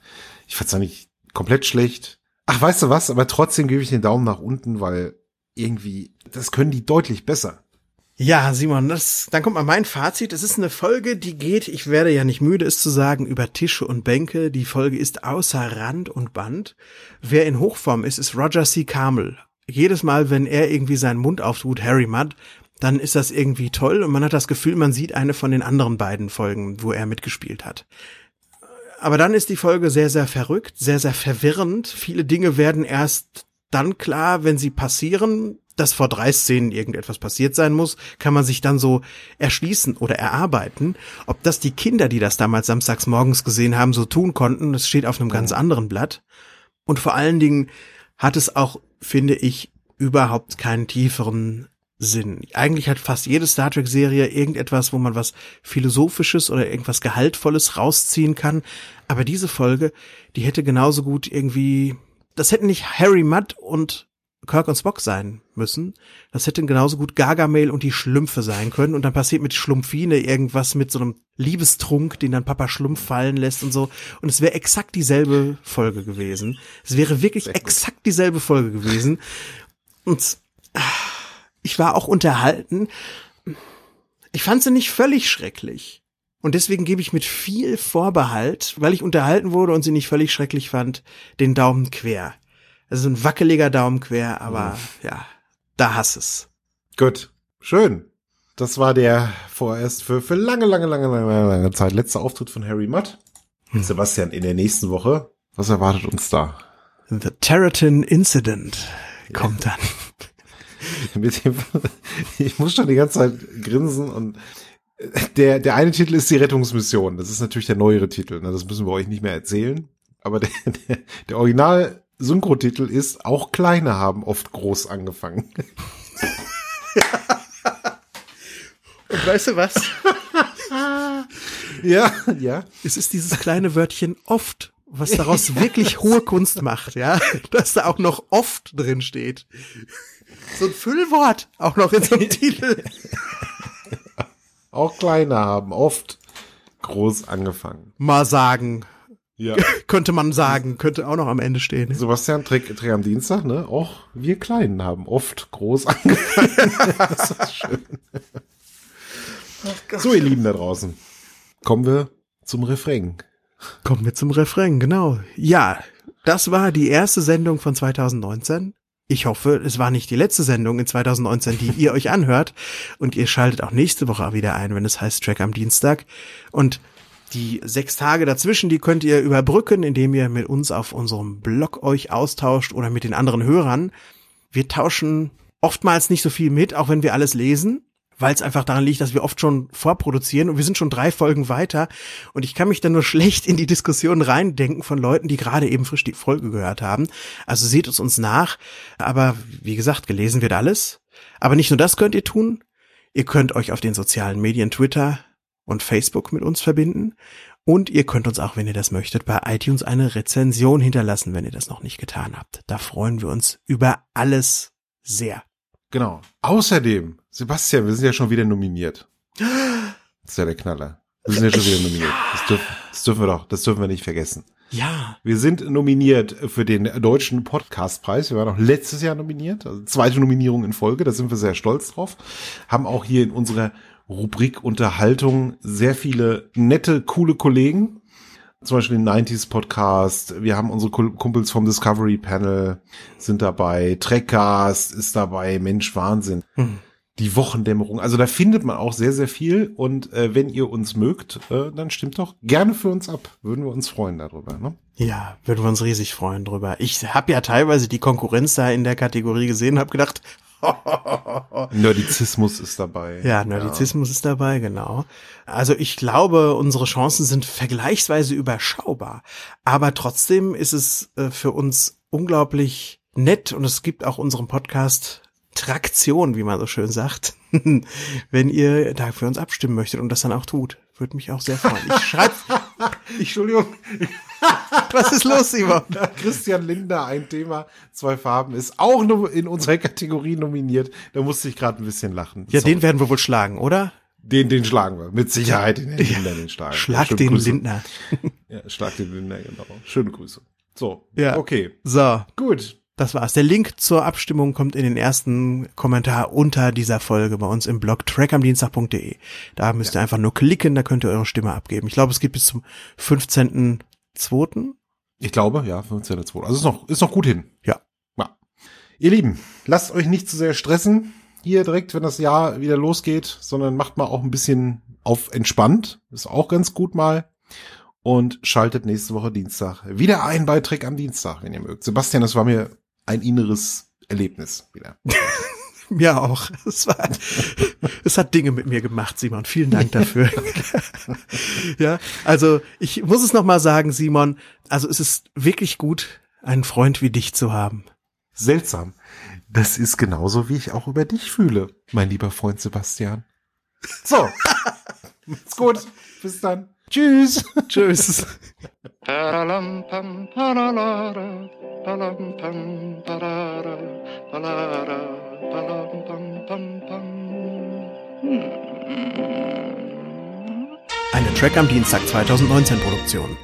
Ich fand's auch nicht komplett schlecht. Ach, weißt du was? Aber trotzdem gebe ich den Daumen nach unten, weil irgendwie, das können die deutlich besser. Ja, Simon, das, dann kommt mal mein Fazit. Es ist eine Folge, die geht, ich werde ja nicht müde, es zu sagen, über Tische und Bänke. Die Folge ist außer Rand und Band. Wer in Hochform ist, ist Roger C. Carmel. Jedes Mal, wenn er irgendwie seinen Mund auftut, Harry Mudd, dann ist das irgendwie toll und man hat das Gefühl, man sieht eine von den anderen beiden Folgen, wo er mitgespielt hat. Aber dann ist die Folge sehr, sehr verrückt, sehr, sehr verwirrend. Viele Dinge werden erst dann klar, wenn sie passieren. Dass vor drei Szenen irgendetwas passiert sein muss, kann man sich dann so erschließen oder erarbeiten. Ob das die Kinder, die das damals samstags morgens gesehen haben, so tun konnten, das steht auf einem ganz anderen Blatt. Und vor allen Dingen hat es auch, finde ich, überhaupt keinen tieferen Sinn. Eigentlich hat fast jede Star Trek Serie irgendetwas, wo man was Philosophisches oder irgendwas Gehaltvolles rausziehen kann. Aber diese Folge, die hätte genauso gut irgendwie, das hätten nicht Harry Mudd und Kirk und Spock sein müssen. Das hätten genauso gut Gargamel und die Schlümpfe sein können. Und dann passiert mit Schlumpfine irgendwas mit so einem Liebestrunk, den dann Papa Schlumpf fallen lässt und so. Und es wäre exakt dieselbe Folge gewesen. Es wäre wirklich exakt dieselbe Folge gewesen. Und ah, ich war auch unterhalten. Ich fand sie nicht völlig schrecklich. Und deswegen gebe ich mit viel Vorbehalt, weil ich unterhalten wurde und sie nicht völlig schrecklich fand, den Daumen quer. Also ein wackeliger Daumen quer, aber ja, da hass es. Gut, schön. Das war der vorerst für, für lange, lange, lange, lange, lange Zeit letzte Auftritt von Harry Mudd. Sebastian, in der nächsten Woche, was erwartet uns da? The Terratin Incident kommt dann. Mit dem, ich muss schon die ganze Zeit grinsen und der, der eine Titel ist die Rettungsmission. Das ist natürlich der neuere Titel. ne? Das müssen wir euch nicht mehr erzählen. Aber der, der, der Original Synchro-Titel ist auch kleine haben oft groß angefangen. Und weißt du was? Ja, ja. Es ist dieses kleine Wörtchen oft, was daraus wirklich hohe Kunst macht, ja, dass da auch noch oft drin steht. So ein Füllwort auch noch in so einem Titel. Auch kleine haben oft groß angefangen. Mal sagen. Ja. Könnte man sagen. Könnte auch noch am Ende stehen. Sebastian Trick, Trick am Dienstag, ne? Auch wir Kleinen haben oft groß angefangen. das ist schön. So, ihr Lieben da draußen. Kommen wir zum Refrain. Kommen wir zum Refrain, genau. Ja, das war die erste Sendung von 2019. Ich hoffe, es war nicht die letzte Sendung in 2019, die ihr euch anhört. Und ihr schaltet auch nächste Woche wieder ein, wenn es heißt Track am Dienstag. Und die sechs Tage dazwischen, die könnt ihr überbrücken, indem ihr mit uns auf unserem Blog euch austauscht oder mit den anderen Hörern. Wir tauschen oftmals nicht so viel mit, auch wenn wir alles lesen weil es einfach daran liegt, dass wir oft schon vorproduzieren und wir sind schon drei Folgen weiter und ich kann mich dann nur schlecht in die Diskussion reindenken von Leuten, die gerade eben frisch die Folge gehört haben. Also seht es uns nach, aber wie gesagt, gelesen wird alles. Aber nicht nur das könnt ihr tun, ihr könnt euch auf den sozialen Medien Twitter und Facebook mit uns verbinden und ihr könnt uns auch, wenn ihr das möchtet, bei iTunes eine Rezension hinterlassen, wenn ihr das noch nicht getan habt. Da freuen wir uns über alles sehr. Genau. Außerdem, Sebastian, wir sind ja schon wieder nominiert. Das ist ja der Knaller. Wir sind ja schon wieder nominiert. Das dürfen, das dürfen wir doch, das dürfen wir nicht vergessen. Ja. Wir sind nominiert für den deutschen Podcastpreis. Wir waren auch letztes Jahr nominiert, also zweite Nominierung in Folge. Da sind wir sehr stolz drauf. Haben auch hier in unserer Rubrik Unterhaltung sehr viele nette, coole Kollegen. Zum Beispiel den 90s Podcast. Wir haben unsere Kumpels vom Discovery Panel sind dabei. Trackcast ist dabei. Mensch, Wahnsinn. Hm. Die Wochendämmerung. Also da findet man auch sehr, sehr viel. Und äh, wenn ihr uns mögt, äh, dann stimmt doch gerne für uns ab. Würden wir uns freuen darüber. Ne? Ja, würden wir uns riesig freuen drüber. Ich habe ja teilweise die Konkurrenz da in der Kategorie gesehen, habe gedacht, Nerdizismus ist dabei. Ja, Nerdizismus ja. ist dabei, genau. Also ich glaube, unsere Chancen sind vergleichsweise überschaubar. Aber trotzdem ist es äh, für uns unglaublich nett und es gibt auch unserem Podcast Traktion, wie man so schön sagt, wenn ihr da für uns abstimmen möchtet und das dann auch tut. Würde mich auch sehr freuen. Ich schreibe. Entschuldigung. Was ist los, Simon? Christian Linder, ein Thema, zwei Farben, ist auch in unserer Kategorie nominiert. Da musste ich gerade ein bisschen lachen. Ja, Sorry. den werden wir wohl schlagen, oder? Den, den schlagen wir. Mit Sicherheit den Lindner, den schlagen. Schlag den Grüße. Lindner. ja, schlag den Lindner, genau. Schöne Grüße. So. Ja. Okay. So. Gut. Das war's. Der Link zur Abstimmung kommt in den ersten Kommentar unter dieser Folge bei uns im Blog trackamdienstag.de. Da müsst ihr einfach nur klicken, da könnt ihr eure Stimme abgeben. Ich glaube, es gibt bis zum 15.2. Ich glaube, ja, 15.2. Also ist noch, ist noch gut hin. Ja. ja. Ihr Lieben, lasst euch nicht zu sehr stressen hier direkt, wenn das Jahr wieder losgeht, sondern macht mal auch ein bisschen auf entspannt. Ist auch ganz gut mal und schaltet nächste Woche Dienstag wieder ein bei Trick am Dienstag, wenn ihr mögt. Sebastian, das war mir ein inneres Erlebnis wieder. mir auch. Es war, es hat Dinge mit mir gemacht, Simon. Vielen Dank dafür. ja, also ich muss es noch mal sagen, Simon. Also es ist wirklich gut, einen Freund wie dich zu haben. Seltsam. Das ist genauso, wie ich auch über dich fühle, mein lieber Freund Sebastian. So. Macht's gut. Bis dann. Tschüss. Tschüss. Eine Track am Dienstag 2019 Produktion.